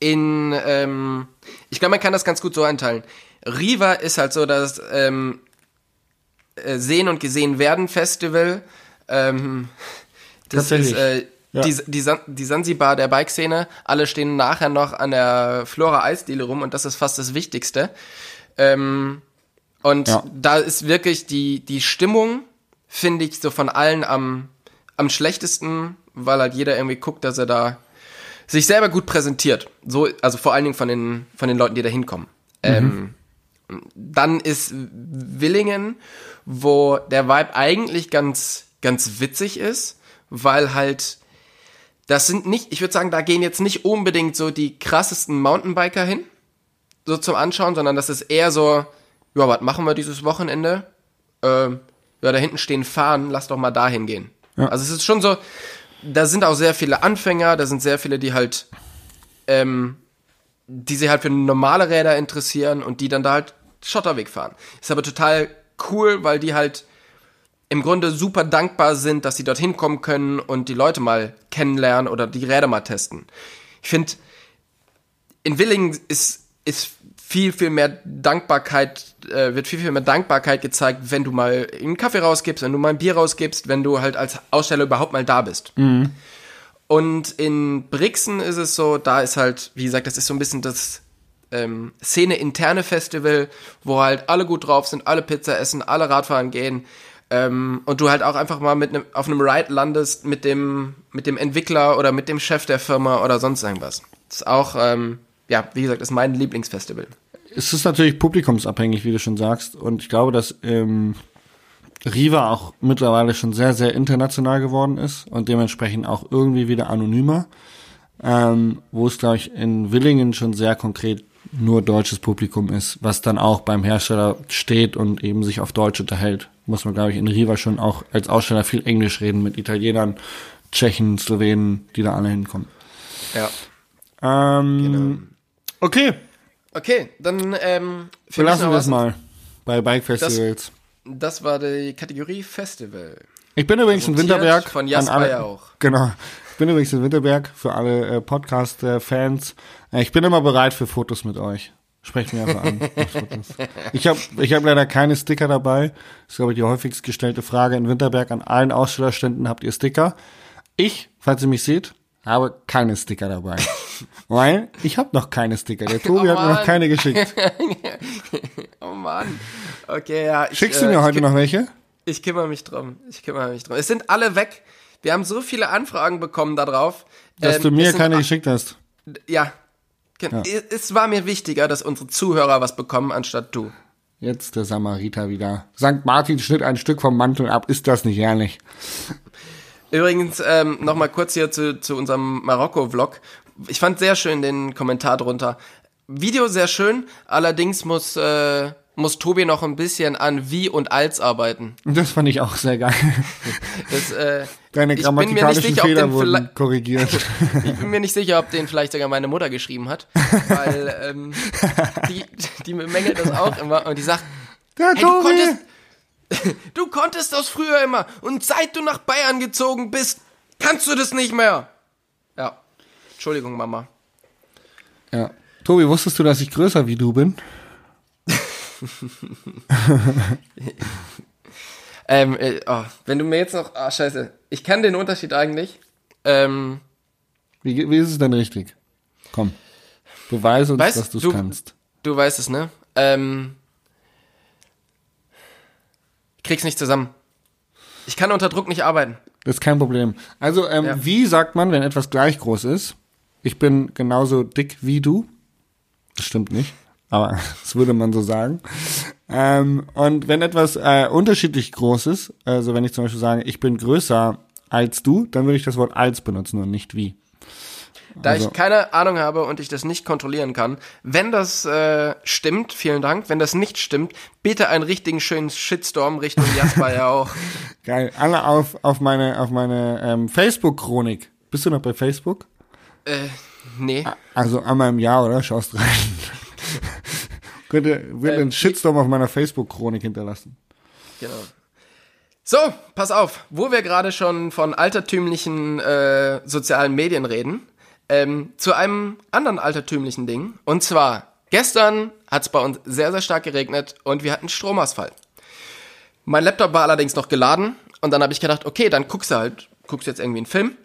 In, ähm, ich glaube, man kann das ganz gut so einteilen. Riva ist halt so das ähm, äh, Sehen und Gesehen werden Festival. Ähm, das Tatsächlich. ist äh, Ja. die, die, San- die Sansibar der Bikeszene. Alle stehen nachher noch an der Flora Eisdiele rum und das ist fast das Wichtigste. Ähm, und Ja. da ist wirklich die, die Stimmung, finde ich, so von allen am, am schlechtesten, weil halt jeder irgendwie guckt, dass er da sich selber gut präsentiert. So, also vor allen Dingen von den, von den Leuten, die da hinkommen. Ähm, Dann ist Willingen, wo der Vibe eigentlich ganz, ganz witzig ist, weil halt, das sind nicht, ich würde sagen, da gehen jetzt nicht unbedingt so die krassesten Mountainbiker hin, so zum Anschauen, sondern das ist eher so, ja, was machen wir dieses Wochenende? Ähm, ja, da hinten stehen Fahnen, lass doch mal dahin gehen. Ja. Also es ist schon so, da sind auch sehr viele Anfänger, da sind sehr viele, die halt, ähm, die sich halt für normale Räder interessieren und die dann da halt Schotterweg fahren. Ist aber total cool, weil die halt im Grunde super dankbar sind, dass sie dorthin kommen können und die Leute mal kennenlernen oder die Räder mal testen. Ich finde, in Willingen ist, ist viel, viel mehr Dankbarkeit, äh, wird viel, viel mehr Dankbarkeit gezeigt, wenn du mal einen Kaffee rausgibst, wenn du mal ein Bier rausgibst, wenn du halt als Aussteller überhaupt mal da bist. Und in Brixen ist es so, da ist halt, wie gesagt, das ist so ein bisschen das ähm, Szene-interne Festival, wo halt alle gut drauf sind, alle Pizza essen, alle Radfahren gehen. Ähm, und du halt auch einfach mal mit nem, auf einem Ride landest mit dem, mit dem Entwickler oder mit dem Chef der Firma oder sonst irgendwas. Das ist auch, ähm, ja, wie gesagt, ist mein Lieblingsfestival. Es ist natürlich publikumsabhängig, wie du schon sagst. Und ich glaube, dass ähm, Riva auch mittlerweile schon sehr, sehr international geworden ist und dementsprechend auch irgendwie wieder anonymer. Ähm, wo es, glaube ich, in Willingen schon sehr konkret nur deutsches Publikum ist, was dann auch beim Hersteller steht und eben sich auf Deutsch unterhält. Muss man, glaube ich, in Riva schon auch als Aussteller viel Englisch reden mit Italienern, Tschechen, Slowenen, die da alle hinkommen. Ja. Ähm, Genau. Okay, Okay, dann ähm, belassen wir es mal bei Bike Festivals. Das war die Kategorie Festival. Ich bin übrigens in Winterberg. von an Jasper alle- ja auch. Genau. Ich bin übrigens in Winterberg für alle äh, Podcast-Fans. Äh, ich bin immer bereit für Fotos mit euch. Sprecht mir einfach an. Ich habe ich hab leider keine Sticker dabei. Das ist, glaube ich, die häufigst gestellte Frage in Winterberg. An allen Ausstellerständen habt ihr Sticker. Ich, falls ihr mich seht, habe keine Sticker dabei. Weil ich habe noch keine Sticker. Der Tobi Oh hat mir noch keine geschickt. Oh Mann. Okay, ja. Ich, Schickst du äh, mir ich heute noch welche? Ich kümmere mich drum. Ich kümmere mich drum. Es sind alle weg. Wir haben so viele Anfragen bekommen darauf. Dass Ähm, du mir keine geschickt hast. Ja. Gen- Es war mir wichtiger, dass unsere Zuhörer was bekommen, anstatt du. Jetzt der Samariter wieder. St. Martin schnitt ein Stück vom Mantel ab. Ist das nicht ehrlich? Übrigens, ähm, noch mal kurz hier zu, zu unserem Marokko-Vlog. Ich fand sehr schön den Kommentar drunter. Video sehr schön, allerdings muss, äh, muss Tobi noch ein bisschen an wie und als arbeiten. Das fand ich auch sehr geil. Das, äh, Deine ich bin mir nicht grammatikalischen sicher, ob Fehler den wurden vielleicht- korrigiert. Ich bin mir nicht sicher, ob den vielleicht sogar meine Mutter geschrieben hat, weil ähm, die, die bemängelt das auch immer und die sagt, Der hey, du konntest, du konntest das früher immer und seit du nach Bayern gezogen bist, kannst du das nicht mehr. Ja, Entschuldigung, Mama. Ja. Tobi, wusstest du, dass ich größer wie du bin? Ähm, äh, oh, wenn du mir jetzt noch, ah, scheiße, ich kann den Unterschied eigentlich. Ähm, Wie, wie ist es denn richtig? Komm. Beweise uns, Weißt dass du es kannst. du weißt es, ne? Ähm, ich krieg's nicht zusammen. Ich kann unter Druck nicht arbeiten. Das ist kein Problem. Also, ähm, Ja. wie sagt man, wenn etwas gleich groß ist? Ich bin genauso dick wie du. Das stimmt nicht, aber das würde man so sagen. Ähm, und wenn etwas äh, unterschiedlich groß ist, also wenn ich zum Beispiel sage, ich bin größer als du, dann würde ich das Wort als benutzen und nicht wie. Da Also- ich keine Ahnung habe und ich das nicht kontrollieren kann, wenn das äh, stimmt, vielen Dank. Wenn das nicht stimmt, bitte einen richtigen schönen Shitstorm Richtung Jasper ja auch. Geil. Alle auf, auf meine, auf meine ähm, Facebook-Chronik. Bist du noch bei Facebook? Äh, nee. Also einmal im Jahr, oder? Schaust rein. Könnte, wird Ähm, ein Shitstorm auf meiner Facebook-Chronik hinterlassen. Genau. So, pass auf, wo wir gerade schon von altertümlichen äh, sozialen Medien reden, ähm, zu einem anderen altertümlichen Ding. Und zwar, gestern hat es bei uns sehr, sehr stark geregnet und wir hatten Stromausfall. Mein Laptop war allerdings noch geladen und dann habe ich gedacht, okay, dann guckst du halt, guckst jetzt irgendwie einen Film.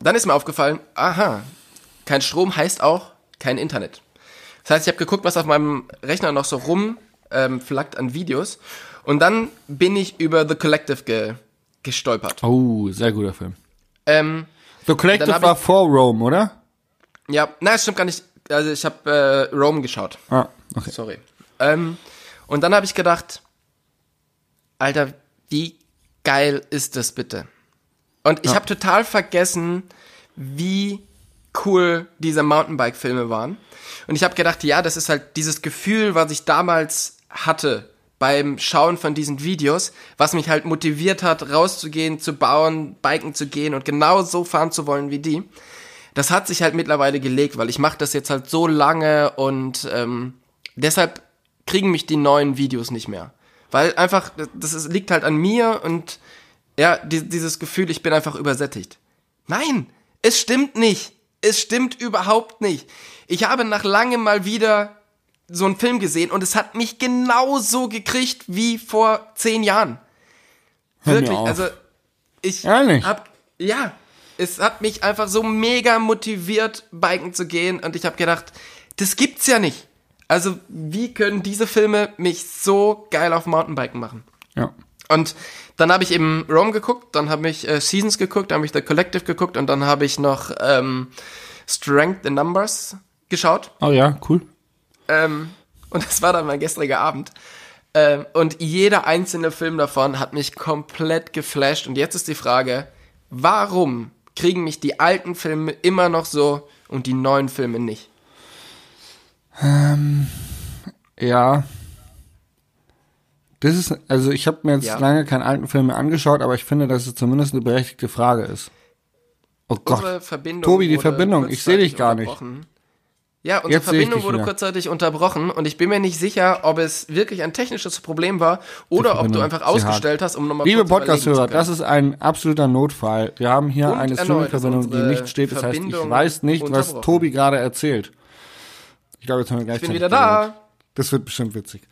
Dann ist mir aufgefallen, aha, kein Strom heißt auch kein Internet. Das heißt, ich habe geguckt, was auf meinem Rechner noch so rum ähm, an Videos. Und dann bin ich über The Collective ge gestolpert. Oh, sehr guter Film. Ähm, The Collective war ich- vor Rome, oder? ja, nein, stimmt gar nicht. Also ich habe äh, Rome geschaut. Ah, okay. Sorry. Ähm, und dann habe ich gedacht, Alter, wie geil ist das bitte? Und ich Ja. habe total vergessen, wie cool diese Mountainbike-Filme waren. Und ich habe gedacht, ja, das ist halt dieses Gefühl, was ich damals hatte beim Schauen von diesen Videos, was mich halt motiviert hat, rauszugehen, zu bauen, biken zu gehen und genau so fahren zu wollen wie die. Das hat sich halt mittlerweile gelegt, weil ich mache das jetzt halt so lange und ähm, deshalb kriegen mich die neuen Videos nicht mehr. Weil einfach, das ist, liegt halt an mir und ja, die, dieses Gefühl, ich bin einfach übersättigt. Nein, es stimmt nicht. Es stimmt überhaupt nicht. Ich habe nach langem mal wieder so einen Film gesehen und es hat mich genauso gekriegt wie vor zehn Jahren. Hör Wirklich, also ich Ehrlich? hab, ja, es hat mich einfach so mega motiviert, biken zu gehen und ich habe gedacht, das gibt's ja nicht. Also wie können diese Filme mich so geil auf Mountainbiken machen? Ja. Und dann habe ich eben Rome geguckt, dann habe ich äh, Seasons geguckt, dann habe ich The Collective geguckt und dann habe ich noch ähm, Strength in Numbers geschaut. Oh ja, cool. Ähm, und das war dann mein gestriger Abend. Ähm, und jeder einzelne Film davon hat mich komplett geflasht. Und jetzt ist die Frage, warum kriegen mich die alten Filme immer noch so und die neuen Filme nicht? Ja. Das ist, also ich habe mir jetzt Ja. lange keinen alten Film mehr angeschaut, aber ich finde, dass es zumindest eine berechtigte Frage ist. Oh Gott. Unsere Verbindung Tobi, die Verbindung, ich sehe dich gar nicht. Ja, unsere Jetzt Verbindung wurde wieder. kurzzeitig unterbrochen und ich bin mir nicht sicher, ob es wirklich ein technisches Problem war oder ob du einfach ausgestellt hast, um nochmal Liebe Podcast-Hörer, das ist ein absoluter Notfall. Wir haben hier Und eine Streaming-Verbindung, ist die nicht steht. Das heißt, ich weiß nicht, was. Tobi gerade erzählt. Ich glaube, jetzt haben wir gleich Ich bin wieder da. Das wird bestimmt witzig.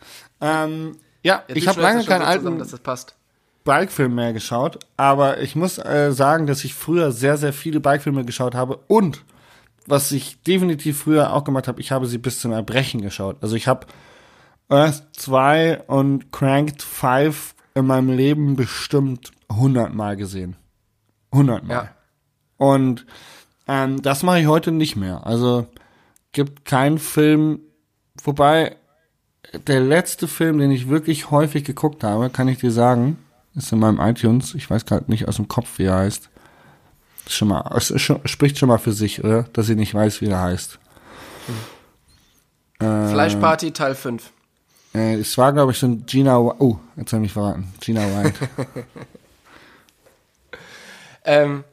Ähm, ja, Ja, ich habe lange keinen zusammen, alten dass das passt. Bike-Film mehr geschaut, aber ich muss äh, sagen, dass ich früher sehr, sehr viele Bike-Filme geschaut habe und was ich definitiv früher auch gemacht habe, ich habe sie bis zum Erbrechen geschaut. Also ich habe Earth 2 und Cranked 5 in meinem Leben bestimmt 100 Mal gesehen. 100 Mal. Ja. Und ähm, das mache ich heute nicht mehr. Also gibt keinen Film, wobei der letzte Film, den ich wirklich häufig geguckt habe, kann ich dir sagen, ist in meinem iTunes. Ich weiß gerade nicht aus dem Kopf, wie er heißt. Schon mal, es spricht schon mal für sich, oder? Dass ich nicht weiß, wie er heißt. Fleischparty Teil 5. Äh, es war, glaube ich, so ein Gina. Oh, jetzt habe ich mich verraten. Gina White. Ähm,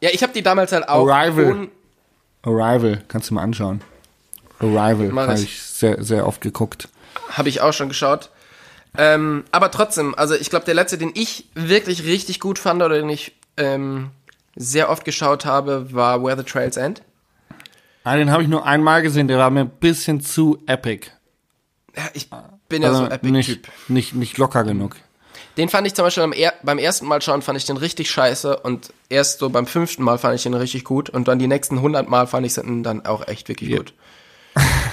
ja, ich habe die damals halt auch Arrival. Arrival, kannst du mal anschauen. Arrival habe ich. ich sehr, sehr oft geguckt. Habe ich auch schon geschaut. Ähm, aber trotzdem, also ich glaube, der letzte, den ich wirklich richtig gut fand oder den ich ähm, sehr oft geschaut habe, war Where the Trails End. Ah, den habe ich nur einmal gesehen, der war mir ein bisschen zu epic. Ja, ich bin ja Also so ein nicht, Epic-Typ. nicht, nicht locker genug. Den fand ich zum Beispiel beim ersten Mal schauen, fand ich den richtig scheiße und erst so beim fünften Mal fand ich den richtig gut und dann die nächsten 100 Mal fand ich den dann auch echt wirklich gut.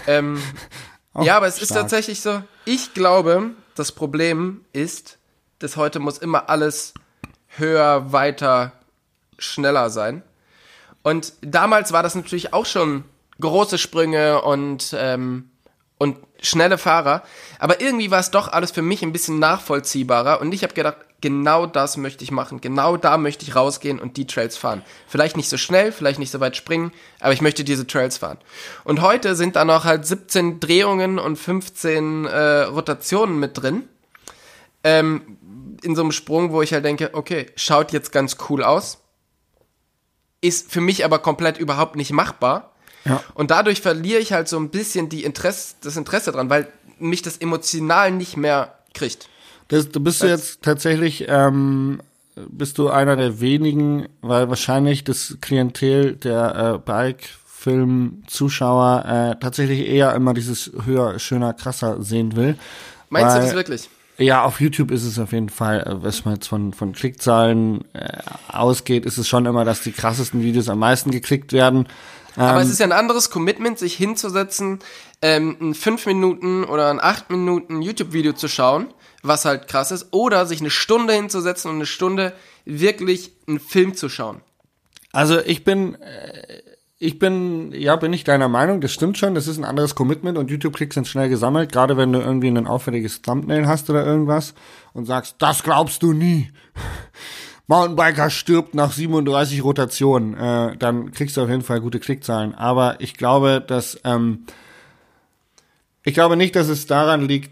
ähm, ja, aber es ist stark. tatsächlich so, ich glaube, das Problem ist, dass heute muss immer alles höher, weiter, schneller sein. Und damals war das natürlich auch schon große Sprünge und, ähm, und schnelle Fahrer. Aber irgendwie war es doch alles für mich ein bisschen nachvollziehbarer. Und ich habe gedacht, genau das möchte ich machen. Genau da möchte ich rausgehen und die Trails fahren. Vielleicht nicht so schnell, vielleicht nicht so weit springen, aber ich möchte diese Trails fahren. Und heute sind da noch halt 17 Drehungen und 15 äh, Rotationen mit drin. Ähm, in so einem Sprung, wo ich halt denke, okay, schaut jetzt ganz cool aus ist für mich aber komplett überhaupt nicht machbar. Ja. Und dadurch verliere ich halt so ein bisschen die Interesse, das Interesse dran, weil mich das emotional nicht mehr kriegt. Das, du bist du jetzt tatsächlich, ähm, bist du einer der wenigen, weil wahrscheinlich das Klientel der äh, Bike-Film-Zuschauer äh, tatsächlich eher immer dieses höher, schöner, krasser sehen will. Meinst weil, du das wirklich? Ja, auf YouTube ist es auf jeden Fall, äh, was man jetzt von, von Klickzahlen äh, ausgeht, ist es schon immer, dass die krassesten Videos am meisten geklickt werden. Aber Ähm. es ist ja ein anderes Commitment, sich hinzusetzen, ähm, ein 5 Minuten oder ein 8 Minuten YouTube-Video zu schauen, was halt krass ist, oder sich eine Stunde hinzusetzen und eine Stunde wirklich einen Film zu schauen. Also ich bin, äh, ich bin, ja, bin ich deiner Meinung, das stimmt schon, das ist ein anderes Commitment und YouTube-Klicks sind schnell gesammelt, gerade wenn du irgendwie ein auffälliges Thumbnail hast oder irgendwas und sagst, das glaubst du nie. Mountainbiker stirbt nach 37 Rotationen, äh, dann kriegst du auf jeden Fall gute Klickzahlen. Aber ich glaube, dass ähm, ich glaube nicht, dass es daran liegt,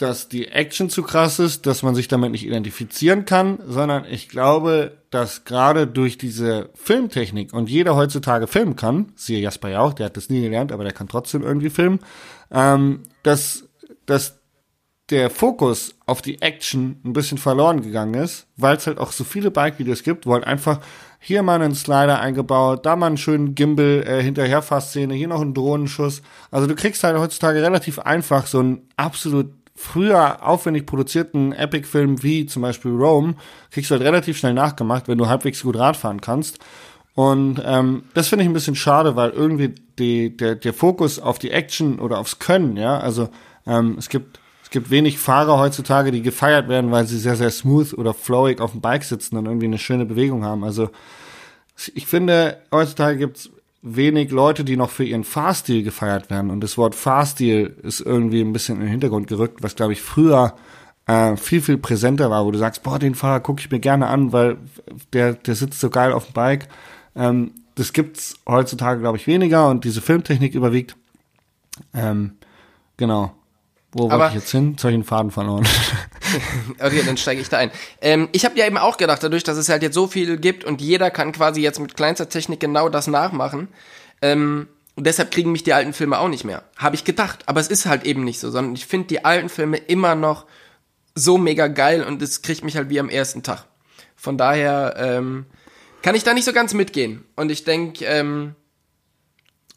dass die Action zu krass ist, dass man sich damit nicht identifizieren kann, sondern ich glaube, dass gerade durch diese Filmtechnik und jeder heutzutage filmen kann, siehe Jasper ja auch, der hat das nie gelernt, aber der kann trotzdem irgendwie filmen, ähm, dass, dass der Fokus auf die Action ein bisschen verloren gegangen ist, weil es halt auch so viele Bike-Videos gibt, wo halt einfach hier mal einen Slider eingebaut, da mal einen schönen Gimbal äh, hinterherfahrszene, hier noch einen Drohnenschuss. Also du kriegst halt heutzutage relativ einfach so einen absolut früher aufwendig produzierten Epic-Film wie zum Beispiel Rome, kriegst du halt relativ schnell nachgemacht, wenn du halbwegs gut Radfahren kannst. Und ähm, das finde ich ein bisschen schade, weil irgendwie die, der, der Fokus auf die Action oder aufs Können, ja, also ähm, es gibt es gibt wenig Fahrer heutzutage, die gefeiert werden, weil sie sehr, sehr smooth oder flowig auf dem Bike sitzen und irgendwie eine schöne Bewegung haben. Also ich finde, heutzutage gibt's wenig Leute, die noch für ihren Fahrstil gefeiert werden. Und das Wort Fahrstil ist irgendwie ein bisschen in den Hintergrund gerückt, was, glaube ich, früher äh, viel, viel präsenter war, wo du sagst, boah, den Fahrer gucke ich mir gerne an, weil der, der sitzt so geil auf dem Bike. Ähm, das gibt's heutzutage, glaube ich, weniger und diese Filmtechnik überwiegt. Ähm, genau. Wo wollte ich jetzt hin? Jetzt habe ich den Faden verloren. okay, dann steige ich da ein. Ähm, ich habe ja eben auch gedacht, dadurch, dass es halt jetzt so viel gibt und jeder kann quasi jetzt mit kleinster Technik genau das nachmachen, ähm, und deshalb kriegen mich die alten Filme auch nicht mehr. Habe ich gedacht. Aber es ist halt eben nicht so, sondern ich finde die alten Filme immer noch so mega geil und es kriegt mich halt wie am ersten Tag. Von daher ähm, kann ich da nicht so ganz mitgehen. Und ich denke, ähm,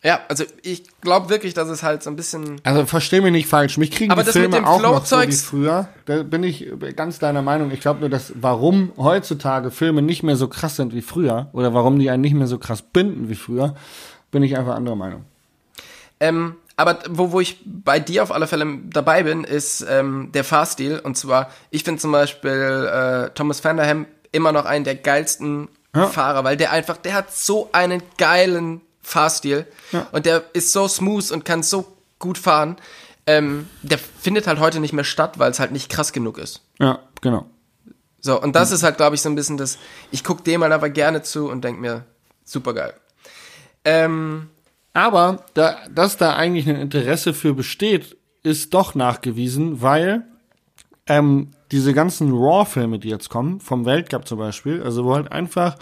ja, also ich glaube wirklich, dass es halt so ein bisschen. Also versteh mich nicht falsch, mich kriegen aber die Filme auch noch so wie früher. Da bin ich ganz deiner Meinung. Ich glaube nur, dass warum heutzutage Filme nicht mehr so krass sind wie früher oder warum die einen nicht mehr so krass binden wie früher, bin ich einfach anderer Meinung. Ähm, aber wo, wo ich bei dir auf alle Fälle dabei bin, ist ähm, der Fahrstil. Und zwar, ich finde zum Beispiel äh, Thomas Vanderham immer noch einen der geilsten ja. Fahrer, weil der einfach, der hat so einen geilen Fahrstil. Ja. Und der ist so smooth und kann so gut fahren. Ähm, der findet halt heute nicht mehr statt, weil es halt nicht krass genug ist. Ja, genau. So, und das mhm. ist halt, glaube ich, so ein bisschen das, ich gucke dem halt aber gerne zu und denke mir, super geil. Ähm, aber da, dass da eigentlich ein Interesse für besteht, ist doch nachgewiesen, weil ähm, diese ganzen Raw-Filme, die jetzt kommen, vom Weltcup zum Beispiel, also wo halt einfach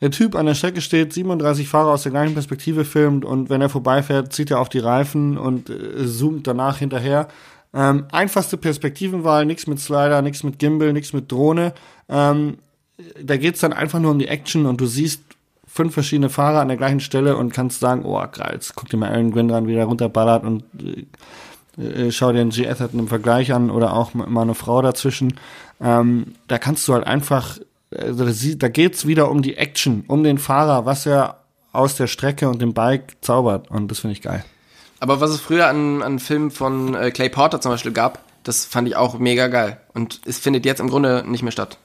der Typ an der Strecke steht, 37 Fahrer aus der gleichen Perspektive filmt und wenn er vorbeifährt, zieht er auf die Reifen und äh, zoomt danach hinterher. Ähm, einfachste Perspektivenwahl, nichts mit Slider, nichts mit Gimbal, nichts mit Drohne. Ähm, da geht's dann einfach nur um die Action und du siehst fünf verschiedene Fahrer an der gleichen Stelle und kannst sagen, oh geil, jetzt guck dir mal Alan Gwyn dran, wie der runterballert und äh, äh, schau dir einen G. Atherton im Vergleich an oder auch mal eine Frau dazwischen. Ähm, da kannst du halt einfach also da geht's wieder um die Action, um den Fahrer, was er aus der Strecke und dem Bike zaubert. Und das finde ich geil. Aber was es früher an, an Filmen von äh, Clay Porter zum Beispiel gab, das fand ich auch mega geil. Und es findet jetzt im Grunde nicht mehr statt.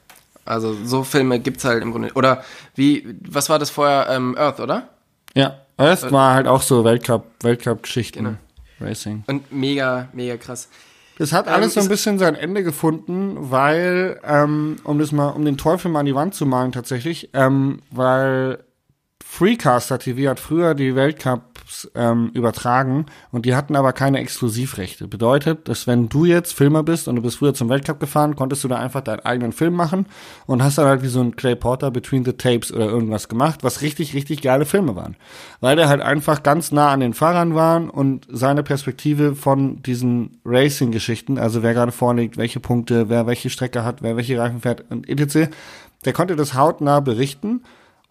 Also so Filme gibt's halt im Grunde. Oder wie, was war das vorher? Ähm, Earth, oder? Ja, Earth äh, war halt auch so Weltcup, Weltcup-Geschichten. Genau. Racing. Und mega, mega krass. Das hat alles ähm, so ein bisschen sein Ende gefunden, weil, ähm, um das mal, um den Teufel mal an die Wand zu malen tatsächlich, ähm, weil Freecaster TV hat früher die Weltcups ähm, übertragen und die hatten aber keine Exklusivrechte. Bedeutet, dass wenn du jetzt Filmer bist und du bist früher zum Weltcup gefahren, konntest du da einfach deinen eigenen Film machen und hast dann halt wie so ein Clay Porter Between the Tapes oder irgendwas gemacht, was richtig, richtig geile Filme waren. Weil der halt einfach ganz nah an den Fahrern waren und seine Perspektive von diesen Racing-Geschichten, also wer gerade vorliegt, welche Punkte, wer welche Strecke hat, wer welche Reifen fährt und etc., der konnte das hautnah berichten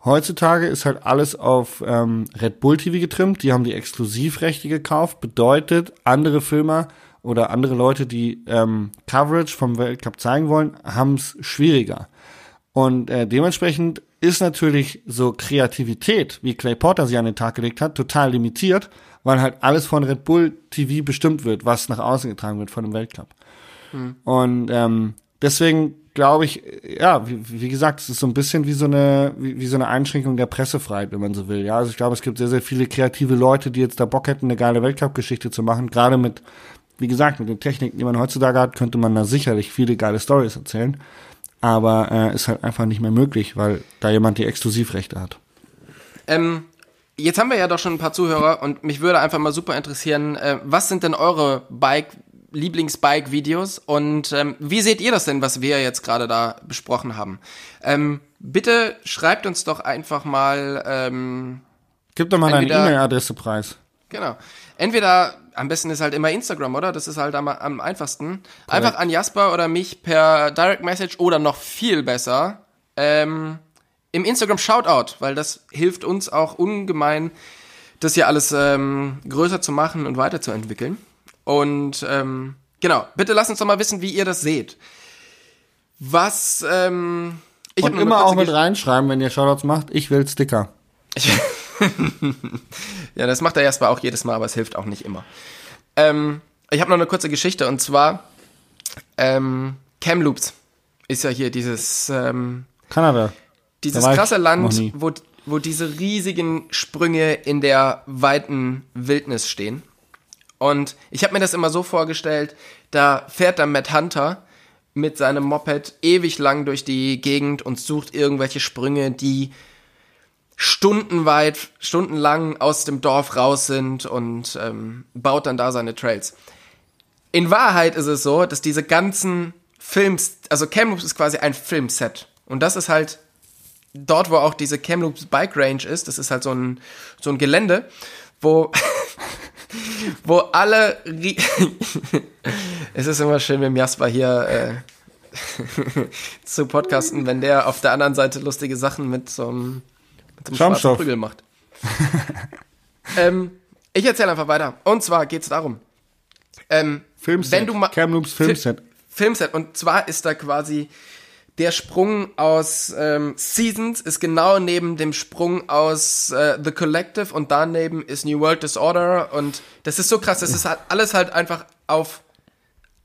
Heutzutage ist halt alles auf ähm, Red Bull TV getrimmt. Die haben die Exklusivrechte gekauft. Bedeutet, andere Filmer oder andere Leute, die ähm, Coverage vom Weltcup zeigen wollen, haben es schwieriger. Und äh, dementsprechend ist natürlich so Kreativität, wie Clay Porter sie an den Tag gelegt hat, total limitiert, weil halt alles von Red Bull TV bestimmt wird, was nach außen getragen wird von dem Weltcup. Hm. Und ähm, deswegen glaube ich, ja, wie, wie gesagt, es ist so ein bisschen wie so eine, wie, wie so eine Einschränkung der Pressefreiheit, wenn man so will. Ja, also ich glaube, es gibt sehr, sehr viele kreative Leute, die jetzt da Bock hätten, eine geile Weltcup-Geschichte zu machen. Gerade mit, wie gesagt, mit den Techniken, die man heutzutage hat, könnte man da sicherlich viele geile Stories erzählen. Aber äh, ist halt einfach nicht mehr möglich, weil da jemand die Exklusivrechte hat. Ähm, jetzt haben wir ja doch schon ein paar Zuhörer und mich würde einfach mal super interessieren, äh, was sind denn eure Bike Lieblingsbike-Videos und ähm, wie seht ihr das denn, was wir jetzt gerade da besprochen haben? Ähm, bitte schreibt uns doch einfach mal. Ähm, Gib doch mal deine E-Mail-Adresse preis. Genau. Entweder, am besten ist halt immer Instagram, oder? Das ist halt am, am einfachsten. Einfach an Jasper oder mich per Direct Message oder noch viel besser ähm, im Instagram Shoutout, weil das hilft uns auch ungemein, das hier alles ähm, größer zu machen und weiterzuentwickeln. Und ähm, genau, bitte lasst uns doch mal wissen, wie ihr das seht. Was, ähm, ich Und immer auch mit reinschreiben, wenn ihr Shoutouts macht, ich will Sticker. Ja, das macht der Jasper auch jedes Mal, aber es hilft auch nicht immer. Ähm, ich habe noch eine kurze Geschichte und zwar ähm, Kamloops ist ja hier dieses ähm, Kanada. dieses krasse Land, wo wo diese riesigen Sprünge in der weiten Wildnis stehen. Und ich habe mir das immer so vorgestellt, da fährt dann Matt Hunter mit seinem Moped ewig lang durch die Gegend und sucht irgendwelche Sprünge, die stundenweit, stundenlang aus dem Dorf raus sind und ähm, baut dann da seine Trails. In Wahrheit ist es so, dass diese ganzen Films, also Kamloops ist quasi ein Filmset. Und das ist halt dort, wo auch diese Kamloops Bike Range ist. Das ist halt so ein, so ein Gelände, wo, wo alle, es ist immer schön, mit dem Jasper hier äh, zu podcasten, wenn der auf der anderen Seite lustige Sachen mit so einem, mit so einem schwarzen. Prügel macht. ähm, ich erzähle einfach weiter. Und zwar geht's darum. Ähm, Filmset. Wenn du Filmset. Filmset. Und zwar ist da quasi der Sprung aus ähm, Seasons ist genau neben dem Sprung aus äh, The Collective und daneben ist New World Disorder und das ist so krass, das ist halt alles halt einfach auf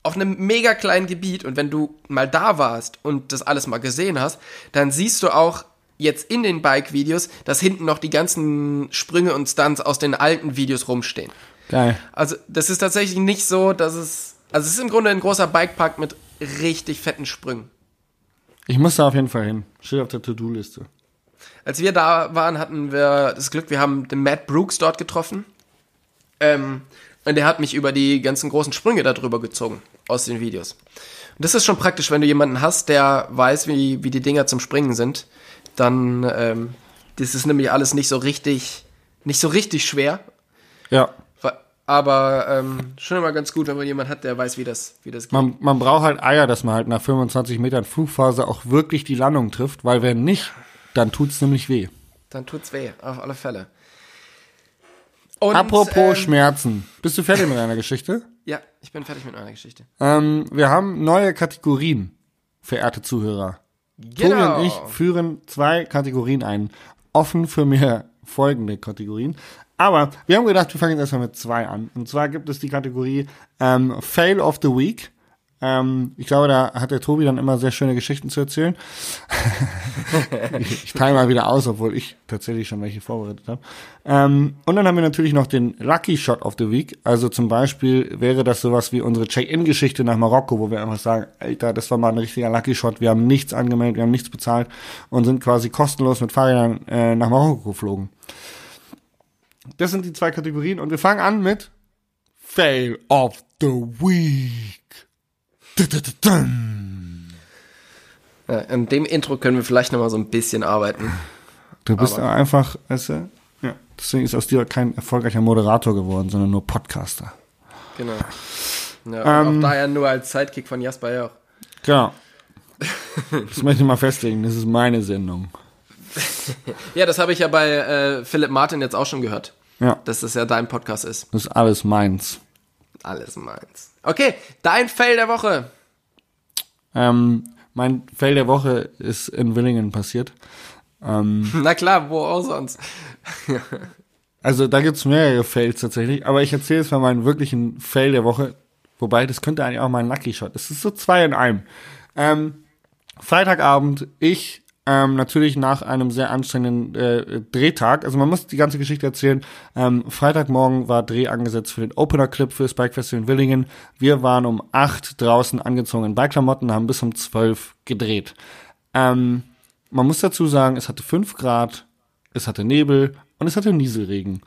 auf einem mega kleinen Gebiet und wenn du mal da warst und das alles mal gesehen hast, dann siehst du auch jetzt in den Bike-Videos, dass hinten noch die ganzen Sprünge und Stunts aus den alten Videos rumstehen. Geil. Also, das ist tatsächlich nicht so, dass es. Also, es ist im Grunde ein großer Bikepark mit richtig fetten Sprüngen. Ich muss da auf jeden Fall hin. Steht auf der To-Do-Liste. Als wir da waren, hatten wir das Glück, wir haben den Matt Brooks dort getroffen. Ähm, und der hat mich über die ganzen großen Sprünge darüber gezogen aus den Videos. Und das ist schon praktisch, wenn du jemanden hast, der weiß, wie, wie die Dinger zum Springen sind. Dann, ähm, das ist nämlich alles nicht so richtig, nicht so richtig schwer. Ja. Aber ähm, schon immer ganz gut, wenn man jemanden hat, der weiß, wie das, wie das geht. Man, man braucht halt Eier, dass man halt nach 25 Metern Flugphase auch wirklich die Landung trifft, weil wenn nicht, dann tut's nämlich weh. Dann tut's weh, auf alle Fälle. Und, Apropos ähm, Schmerzen. Bist du fertig mit deiner Geschichte? Ja, ich bin fertig mit meiner Geschichte. Ähm, wir haben neue Kategorien, verehrte Zuhörer. Tobi und ich führen zwei Kategorien ein. Offen für mehr folgende Kategorien. Aber wir haben gedacht, wir fangen erstmal mit zwei an. Und zwar gibt es die Kategorie ähm, Fail of the Week. Ähm, ich glaube, da hat der Tobi dann immer sehr schöne Geschichten zu erzählen. ich, ich teile mal wieder aus, obwohl ich tatsächlich schon welche vorbereitet habe. Ähm, und dann haben wir natürlich noch den Lucky Shot of the Week. Also zum Beispiel wäre das sowas wie unsere Check-in-Geschichte nach Marokko, wo wir einfach sagen, Alter, das war mal ein richtiger Lucky Shot. Wir haben nichts angemeldet, wir haben nichts bezahlt und sind quasi kostenlos mit Fahrrädern äh, nach Marokko geflogen. Das sind die zwei Kategorien und wir fangen an mit Fail of the Week. Ja, an dem Intro können wir vielleicht noch mal so ein bisschen arbeiten. Du bist Aber- einfach, weißt du, ja. Deswegen ist aus dir kein erfolgreicher Moderator geworden, sondern nur Podcaster. Genau. Ja, Ähm, auch daher nur als Sidekick von Jasper Joch. Genau. Das möchte ich mal festlegen. Das ist meine Sendung. Ja, das habe ich ja bei äh, Philipp Martin jetzt auch schon gehört, Ja, dass das ja dein Podcast ist. das ist alles meins. Alles meins. Okay, dein Fail der Woche. Ähm, mein Fail der Woche ist in Willingen passiert. Ähm, Na klar, wo auch sonst. also da gibt's mehrere Fails tatsächlich, aber ich erzähle jetzt mal meinen wirklichen Fail der Woche. Wobei, das könnte eigentlich auch mein Lucky Shot. Es ist so zwei in einem. Ähm, Freitagabend, ich ähm, natürlich nach einem sehr anstrengenden äh, Drehtag. Also man muss die ganze Geschichte erzählen. Ähm, Freitagmorgen war Dreh angesetzt für den Opener-Clip für das Bike Festival in Willingen. Wir waren um acht draußen angezogen in Bikeklamotten, haben bis um zwölf gedreht. Ähm, man muss dazu sagen, es hatte fünf Grad, es hatte Nebel und es hatte Nieselregen.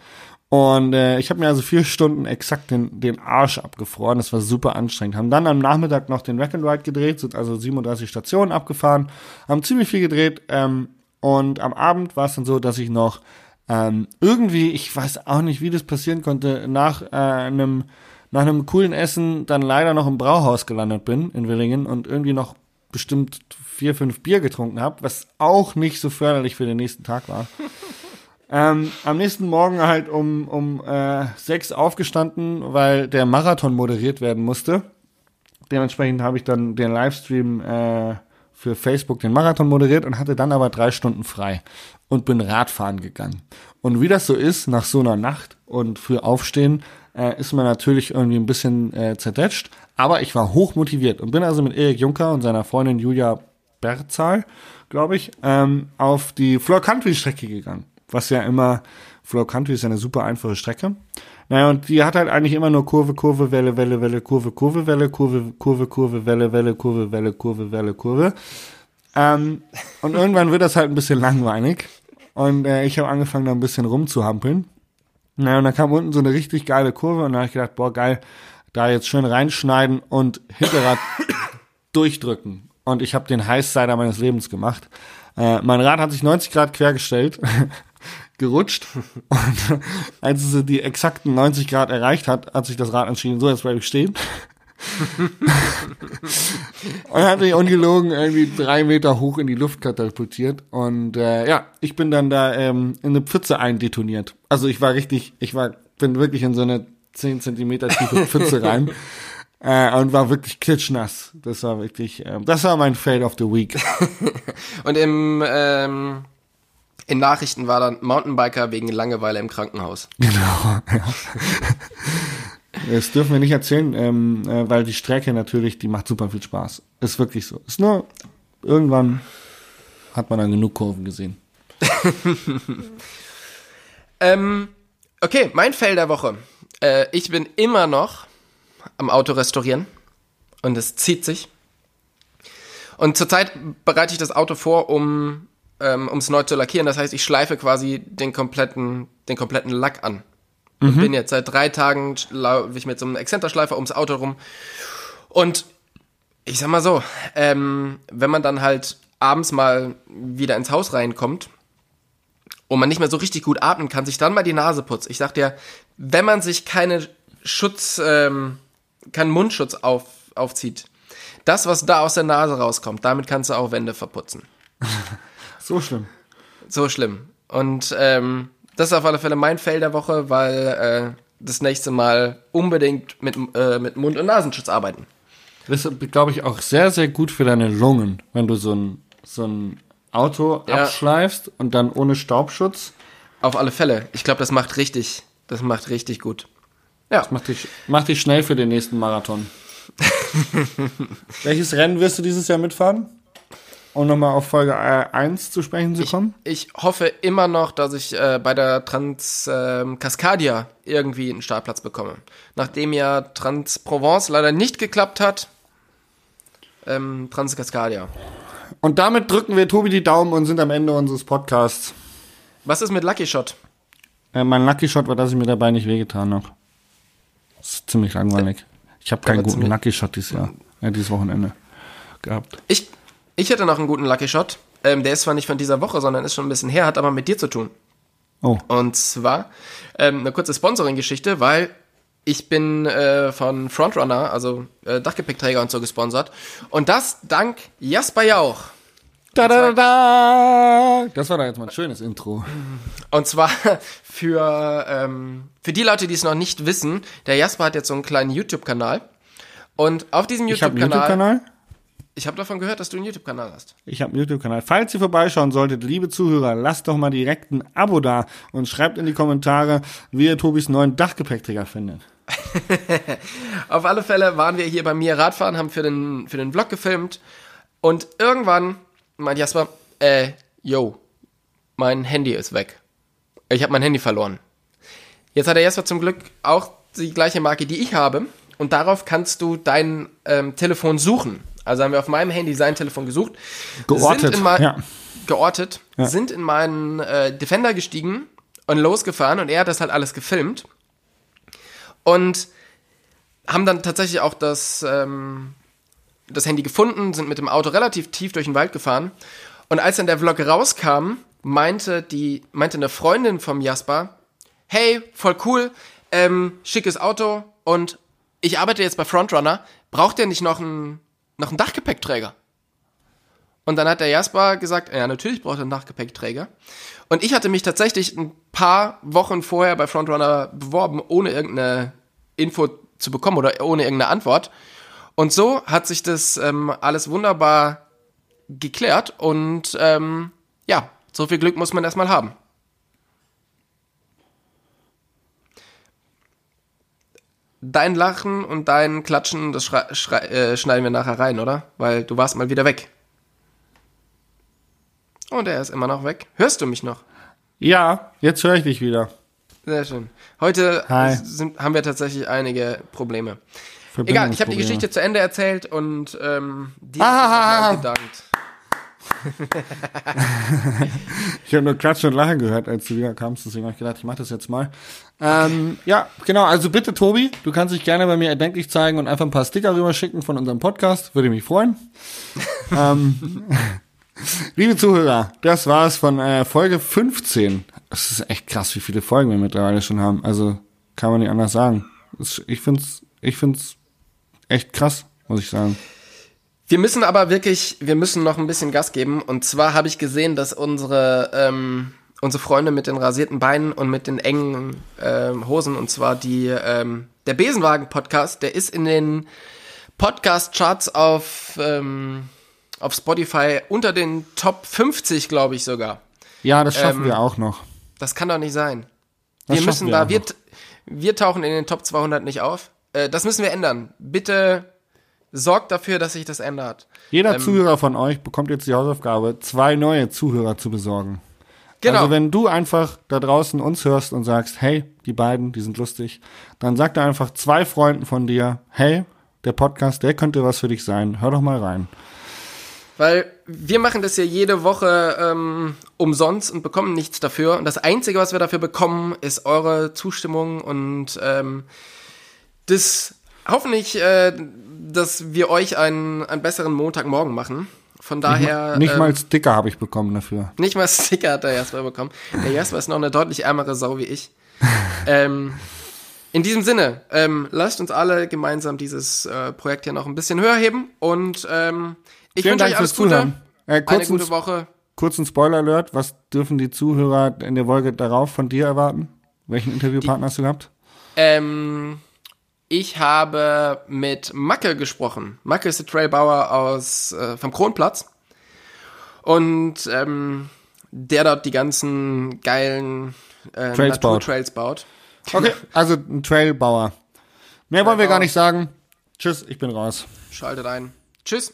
Und äh, ich habe mir also vier Stunden exakt den, den Arsch abgefroren. Das war super anstrengend. Haben dann am Nachmittag noch den Rack and Ride gedreht, sind also 37 Stationen abgefahren, haben ziemlich viel gedreht. Ähm, und am Abend war es dann so, dass ich noch ähm, irgendwie, ich weiß auch nicht, wie das passieren konnte, nach äh, einem nach einem coolen Essen dann leider noch im Brauhaus gelandet bin in Willingen und irgendwie noch bestimmt vier, fünf Bier getrunken habe, was auch nicht so förderlich für den nächsten Tag war. Ähm, am nächsten Morgen halt um, um äh, sechs aufgestanden, weil der Marathon moderiert werden musste. Dementsprechend habe ich dann den Livestream äh, für Facebook den Marathon moderiert und hatte dann aber drei Stunden frei und bin Radfahren gegangen. Und wie das so ist, nach so einer Nacht und früh aufstehen, äh, ist man natürlich irgendwie ein bisschen äh, zerdetscht. Aber ich war hoch motiviert und bin also mit Erik Juncker und seiner Freundin Julia Berzahl, glaube ich, ähm, auf die Floor Country Strecke gegangen was ja immer, Flow Country ist ja eine super einfache Strecke. Naja, und die hat halt eigentlich immer nur Kurve, Kurve, Welle, Welle, Welle, Kurve, Kurve, Welle, Kurve, Kurve, Kurve, Welle, Welle, Kurve, Welle, Kurve, Welle, Kurve. Ähm, und irgendwann wird das halt ein bisschen langweilig. Und äh, ich habe angefangen, da ein bisschen rumzuhampeln. Naja, und dann kam unten so eine richtig geile Kurve und da habe ich gedacht, boah, geil, da jetzt schön reinschneiden und Hinterrad durchdrücken. Und ich habe den Heißsider meines Lebens gemacht. Äh, mein Rad hat sich 90 Grad quergestellt gerutscht und als es die exakten 90 Grad erreicht hat, hat sich das Rad entschieden, so jetzt bleibe ich stehen. und hat mich ungelogen irgendwie drei Meter hoch in die Luft katapultiert und äh, ja, ich bin dann da ähm, in eine Pfütze eindetoniert. Also ich war richtig, ich war, bin wirklich in so eine 10 Zentimeter tiefe Pfütze rein. Äh, und war wirklich klitschnass. Das war wirklich, äh, das war mein Fail of the Week. und im ähm, in Nachrichten war dann Mountainbiker wegen Langeweile im Krankenhaus. Genau. Ja. Das dürfen wir nicht erzählen, ähm, äh, weil die Strecke natürlich, die macht super viel Spaß. Ist wirklich so. Ist nur, irgendwann hat man dann genug Kurven gesehen. ähm, okay, mein Fell der Woche. Äh, ich bin immer noch am Auto restaurieren und es zieht sich. Und zurzeit bereite ich das Auto vor, um ähm, um es neu zu lackieren. Das heißt, ich schleife quasi den kompletten, den kompletten Lack an. Mhm. bin jetzt seit drei Tagen laufe ich mit so einem Exzenterschleifer ums Auto rum. Und ich sag mal so, ähm, wenn man dann halt abends mal wieder ins Haus reinkommt und man nicht mehr so richtig gut atmen kann, sich dann mal die Nase putzt. Ich sag dir, wenn man sich keine Schutz, ähm, keinen Mundschutz auf, aufzieht, das, was da aus der Nase rauskommt, damit kannst du auch Wände verputzen. So schlimm. So schlimm. Und ähm, das ist auf alle Fälle mein Fail der Woche, weil äh, das nächste Mal unbedingt mit, äh, mit Mund- und Nasenschutz arbeiten. Das ist, glaube ich, auch sehr, sehr gut für deine Lungen, wenn du so ein, so ein Auto ja. abschleifst und dann ohne Staubschutz. Auf alle Fälle. Ich glaube, das macht richtig, das macht richtig gut. Ja. Das macht dich, macht dich schnell für den nächsten Marathon. Welches Rennen wirst du dieses Jahr mitfahren? Um nochmal auf Folge 1 zu sprechen zu kommen? Ich, ich hoffe immer noch, dass ich äh, bei der Trans äh, Cascadia irgendwie einen Startplatz bekomme. Nachdem ja Trans Provence leider nicht geklappt hat, ähm, Trans Cascadia. Und damit drücken wir Tobi die Daumen und sind am Ende unseres Podcasts. Was ist mit Lucky Shot? Äh, mein Lucky Shot war, dass ich mir dabei nicht wehgetan habe. Das ist ziemlich langweilig. Ich habe keinen guten Lucky Shot dieses Jahr, äh, dieses Wochenende gehabt. Ich, ich hätte noch einen guten Lucky Shot. Ähm, der ist zwar nicht von dieser Woche, sondern ist schon ein bisschen her, hat aber mit dir zu tun. Oh. Und zwar ähm, eine kurze Sponsoring-Geschichte, weil ich bin äh, von Frontrunner, also äh, Dachgepäckträger und so gesponsert. Und das dank Jasper Jauch. Da, da, da, da. Das war da jetzt mal ein schönes Intro. Und zwar für, ähm, für die Leute, die es noch nicht wissen, der Jasper hat jetzt so einen kleinen YouTube-Kanal. Und auf diesem YouTube-Kanal. YouTube-Kanal? Ich habe davon gehört, dass du einen YouTube-Kanal hast. Ich habe einen YouTube-Kanal. Falls ihr vorbeischauen solltet, liebe Zuhörer, lasst doch mal direkt ein Abo da und schreibt in die Kommentare, wie ihr Tobis neuen Dachgepäckträger findet. Auf alle Fälle waren wir hier bei mir Radfahren, haben für den, für den Vlog gefilmt. Und irgendwann meint Jasper, äh, yo, mein Handy ist weg. Ich habe mein Handy verloren. Jetzt hat der Jasper zum Glück auch die gleiche Marke, die ich habe. Und darauf kannst du dein ähm, Telefon suchen. Also haben wir auf meinem Handy sein Telefon gesucht. Geortet, Sind ja. Geortet. Sind in meinen äh, Defender gestiegen und losgefahren. Und er hat das halt alles gefilmt. Und haben dann tatsächlich auch das, ähm, das Handy gefunden, sind mit dem Auto relativ tief durch den Wald gefahren. Und als dann der Vlog rauskam, meinte die, meinte eine Freundin vom Jasper, hey, voll cool, ähm, schickes Auto und ich arbeite jetzt bei Frontrunner, braucht ihr nicht noch einen, noch einen Dachgepäckträger? Und dann hat der Jasper gesagt, ja, natürlich braucht er einen Dachgepäckträger. Und ich hatte mich tatsächlich ein paar Wochen vorher bei Frontrunner beworben, ohne irgendeine Info zu bekommen oder ohne irgendeine Antwort. Und so hat sich das ähm, alles wunderbar geklärt und ähm, ja, so viel Glück muss man erstmal haben. Dein Lachen und dein Klatschen, das schrei schrei äh, schneiden wir nachher rein, oder? Weil du warst mal wieder weg. Und er ist immer noch weg. Hörst du mich noch? Ja, jetzt höre ich dich wieder. Sehr schön. Heute sind, haben wir tatsächlich einige Probleme. Egal, ich habe die. Geschichte zu Ende erzählt und ähm, dir Ah. ah, gedankt. Ich habe nur Klatschen und Lachen gehört, als du wieder kamst, deswegen habe ich gedacht, ich mache das jetzt mal. Ähm, ja, genau, also bitte Tobi, du kannst dich gerne bei mir erdenklich zeigen und einfach ein paar Sticker rüberschicken von unserem Podcast, würde mich freuen. ähm, liebe Zuhörer, das war's von äh, Folge 15. Das ist echt krass, wie viele Folgen wir mittlerweile schon haben. Also kann man nicht anders sagen. Ich find's, ich find's echt krass, muss ich sagen. Wir müssen aber wirklich, wir müssen noch ein bisschen Gas geben. Und zwar habe ich gesehen, dass unsere, ähm, unsere Freunde mit den rasierten Beinen und mit den engen ähm, Hosen, und zwar die, ähm, der Besenwagen-Podcast, der ist in den Podcast-Charts auf, ähm, auf Spotify unter den Top 50, glaube ich sogar. Ja, das schaffen Ähm, wir auch noch. Das kann doch nicht sein. Das wir müssen wir da, wir, wir tauchen in den Top 200 nicht auf. Äh, das müssen wir ändern. Bitte sorgt dafür, dass sich das ändert. Jeder ähm, Zuhörer von euch bekommt jetzt die Hausaufgabe, zwei neue Zuhörer zu besorgen. Genau. Also wenn du einfach da draußen uns hörst und sagst, hey, die beiden, die sind lustig, dann sag da einfach zwei Freunden von dir, hey, der Podcast, der könnte was für dich sein. Hör doch mal rein. Weil wir machen das ja jede Woche ähm, umsonst und bekommen nichts dafür. Und das Einzige, was wir dafür bekommen, ist eure Zustimmung und ähm, das hoffentlich, äh, dass wir euch einen, einen besseren Montagmorgen machen. Von daher. Nicht ähm, mal Sticker habe ich bekommen dafür. Nicht mal Sticker hat der Jasper bekommen. Der Jasper ist noch eine deutlich ärmere Sau wie ich. ähm, in diesem Sinne, ähm, lasst uns alle gemeinsam dieses äh, Projekt hier noch ein bisschen höher heben und ähm, ich Vielen wünsche Dank euch alles Gute. Äh, Eine gute Woche. kurzen Spoiler-Alert, was dürfen die Zuhörer in der Folge darauf von dir erwarten? Welchen Interviewpartner hast du gehabt? Ähm, ich habe mit Macke gesprochen. Macke ist der Trailbauer aus äh, vom Kronplatz. Und ähm, der dort die ganzen geilen äh, Trails baut. Naturtrails baut. Okay, also ein Trailbauer. Mehr wollen wir gar nicht sagen. Tschüss, ich bin raus. Schaltet ein. Tschüss.